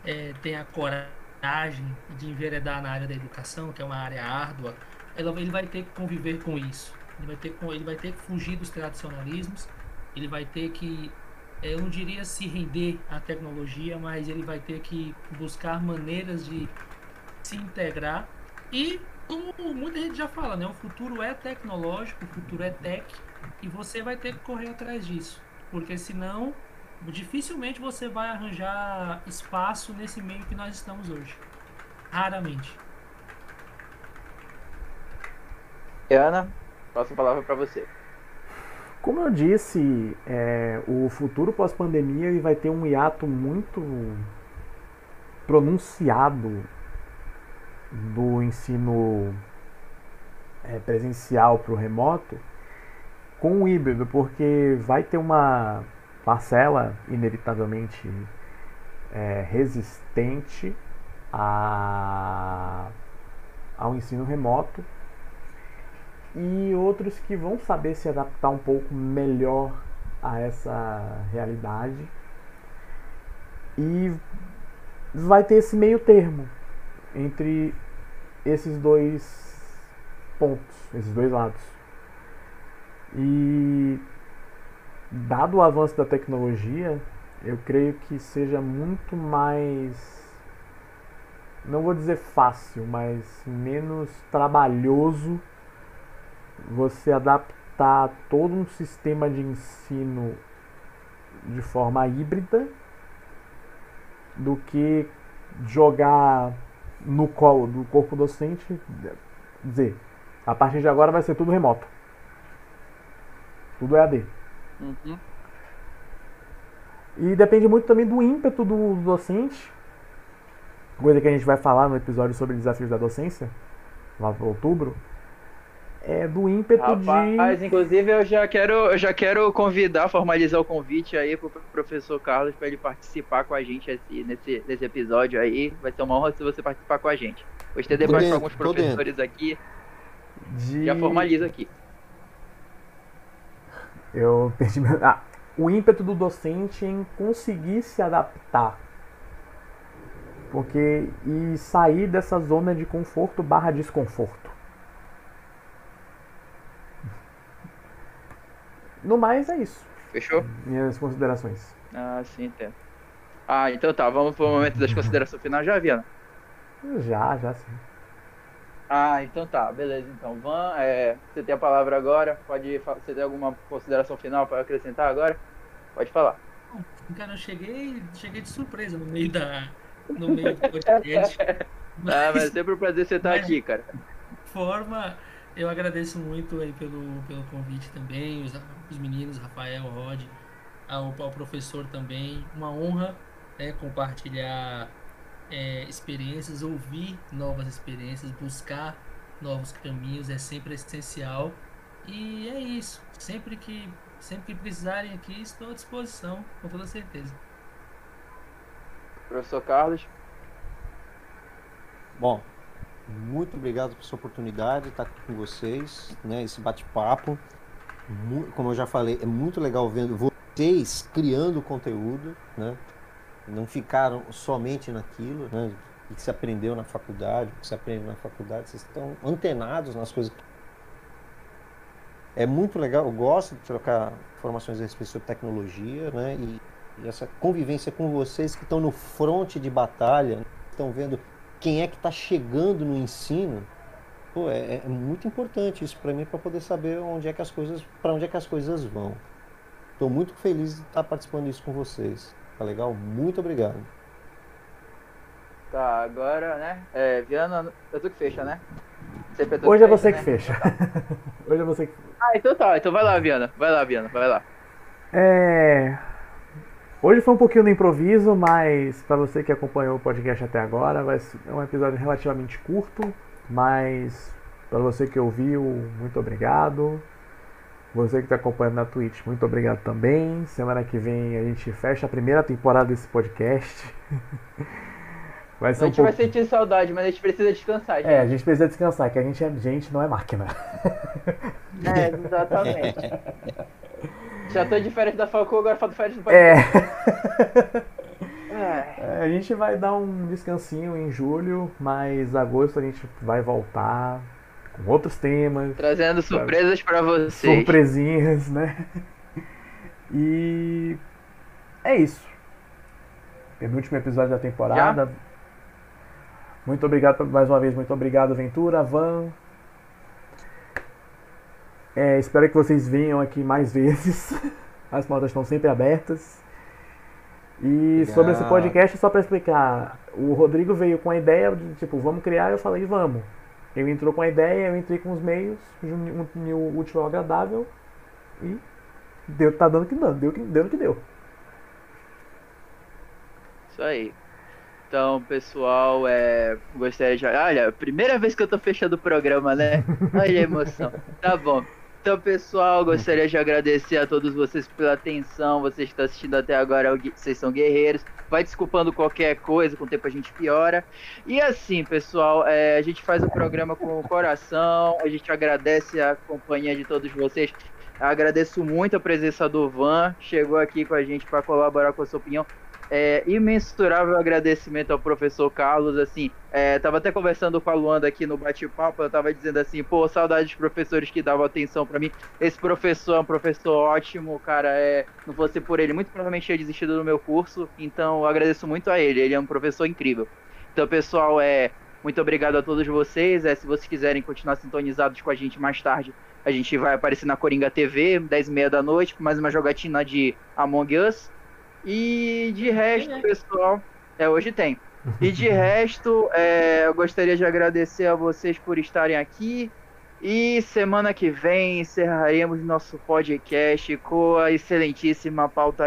é, tem a coragem de enveredar na área da educação, que é uma área árdua, ela, ele vai ter que conviver com isso. Ele vai ter, ele vai ter que fugir dos tradicionalismos ele vai ter que, eh, eu não diria se render à tecnologia, mas ele vai ter que buscar maneiras de se integrar e como muita gente já fala, né? O futuro é tecnológico, o futuro é tech e você vai ter que correr atrás disso, porque senão dificilmente você vai arranjar espaço nesse meio que nós estamos hoje. Raramente. Ana, próxima palavra para você. Como eu disse, é, o futuro pós-pandemia vai ter um hiato muito pronunciado do ensino é, presencial para o remoto com o híbrido, porque vai ter uma parcela inevitavelmente é, resistente a, ao ensino remoto e outros que vão saber se adaptar um pouco melhor a essa realidade. E vai ter esse meio termo entre esses dois pontos, esses dois lados. E dado o avanço da tecnologia, eu creio que seja muito mais não vou dizer fácil, mas menos trabalhoso você adaptar todo um sistema de ensino de forma híbrida do que jogar no colo do corpo docente, dizer, a partir de agora vai ser tudo remoto. Tudo EAD. Uhum. E depende muito também do ímpeto do docente, coisa que a gente vai falar no episódio sobre desafios da docência, lá para outubro, é do ímpeto Rapaz, de. inclusive eu já quero, eu já quero convidar, formalizar o convite aí pro professor Carlos para ele participar com a gente assim, nesse, nesse episódio aí. Vai ser uma honra se você participar com a gente. Vou estender Tô para dentro, alguns professores aqui. de... Já formaliza aqui. Eu perdi meu. Ah, o ímpeto do docente em conseguir se adaptar. Porque. E sair dessa zona de conforto barra desconforto. No mais, é isso. Fechou? Minhas considerações. Ah, sim, entendo. Ah, então tá, vamos pro momento das considerações finais já, Viana. Já, já sim. Ah, então tá, beleza. Então, Van, é, você tem a palavra agora. Pode, você tem alguma consideração final para acrescentar agora? Pode falar. Cara, eu cheguei, cheguei de surpresa no meio da. No meio do podcast. [laughs] Ah, mas é sempre um prazer você estar mas- aqui, cara. forma, eu agradeço muito aí pelo, pelo convite também, os, os meninos, Rafael, Rod, ao, ao professor também. Uma honra né, compartilhar é, experiências, ouvir novas experiências, buscar novos caminhos é sempre essencial. E é isso. Sempre que, sempre que precisarem aqui, estou à disposição, com toda certeza. Professor Carlos. Bom, muito obrigado por essa oportunidade de estar com vocês, né? Esse bate-papo. Como eu já falei, é muito legal vendo vocês criando conteúdo, né? Não ficaram somente naquilo, né? Que se aprendeu na faculdade, que se aprende na faculdade, vocês estão antenados nas coisas. É muito legal, eu gosto de trocar informações a respeito sobre tecnologia, né? E, e essa convivência com vocês que estão no fronte de batalha, né? estão vendo quem é que está chegando no ensino, pô, é, é muito importante isso para mim para poder saber onde é que as coisas, para onde é que as coisas vão. Estou muito feliz de estar participando disso com vocês. Tá legal? Muito obrigado. Tá, agora, né? É, Viana, é tu que fecha, né? É Hoje é fecha, você né? que fecha. Hoje é você que. Ah, então tá. Então vai lá, Viana. Vai lá, Viana. Vai lá. É. Hoje foi um pouquinho no improviso, mas para você que acompanhou o podcast até agora, vai ser é um episódio relativamente curto, mas para você que ouviu, muito obrigado. Você que está acompanhando na Twitch, muito obrigado também. Semana que vem a gente fecha a primeira temporada desse podcast. [laughs] Vai A ser um gente pouco... vai sentir saudade, mas a gente precisa descansar, gente. É, a gente precisa descansar, que a gente é gente, não é máquina. [laughs] É, exatamente. [laughs] Já tô de férias da Falcão, agora falta férias do É. É. É, A gente vai dar um descansinho em julho, mas agosto a gente vai voltar com outros temas, Trazendo surpresas pra vocês. surpresinhas, né? E é isso. Penúltimo episódio da temporada. Muito obrigado mais uma vez, muito obrigado, Ventura, Van. É, espero que vocês venham aqui mais vezes. [laughs] As portas estão sempre abertas. E sobre esse podcast, só para explicar, o Rodrigo veio com a ideia de tipo, vamos criar, eu falei, vamos. Ele entrou com a ideia, eu entrei com os meios, uniu o útil ao agradável e deu, tá dando que dando, deu, que- deu no que deu. Isso aí. Então, pessoal, é, gostaria de. Olha, primeira vez que eu tô fechando o programa, né? Olha a emoção. Tá bom. Então, pessoal, gostaria de agradecer a todos vocês pela atenção. Vocês que estão assistindo até agora, vocês são guerreiros. Vai desculpando qualquer coisa, com o tempo a gente piora. E assim, pessoal, é, a gente faz o programa com o coração. A gente agradece a companhia de todos vocês. Agradeço muito a presença do Van, chegou aqui com a gente para colaborar com a sua opinião. É, imensurável agradecimento ao professor Carlos, assim, é, tava até conversando com a Luanda aqui no bate-papo, eu tava dizendo assim, pô, saudade dos professores que davam atenção para mim, esse professor é um professor ótimo, cara, é, não fosse por ele, muito provavelmente tinha desistido do meu curso, então eu agradeço muito a ele, ele é um professor incrível. Então, pessoal, é muito obrigado a todos vocês. É, se vocês quiserem continuar sintonizados com a gente mais tarde, a gente vai aparecer na Coringa TV, 10 e meia da noite, mais uma jogatina de Among Us. E de resto, pessoal, é, hoje tem. E de [laughs] resto, é, eu gostaria de agradecer a vocês por estarem aqui. E semana que vem encerraremos nosso podcast com a excelentíssima pauta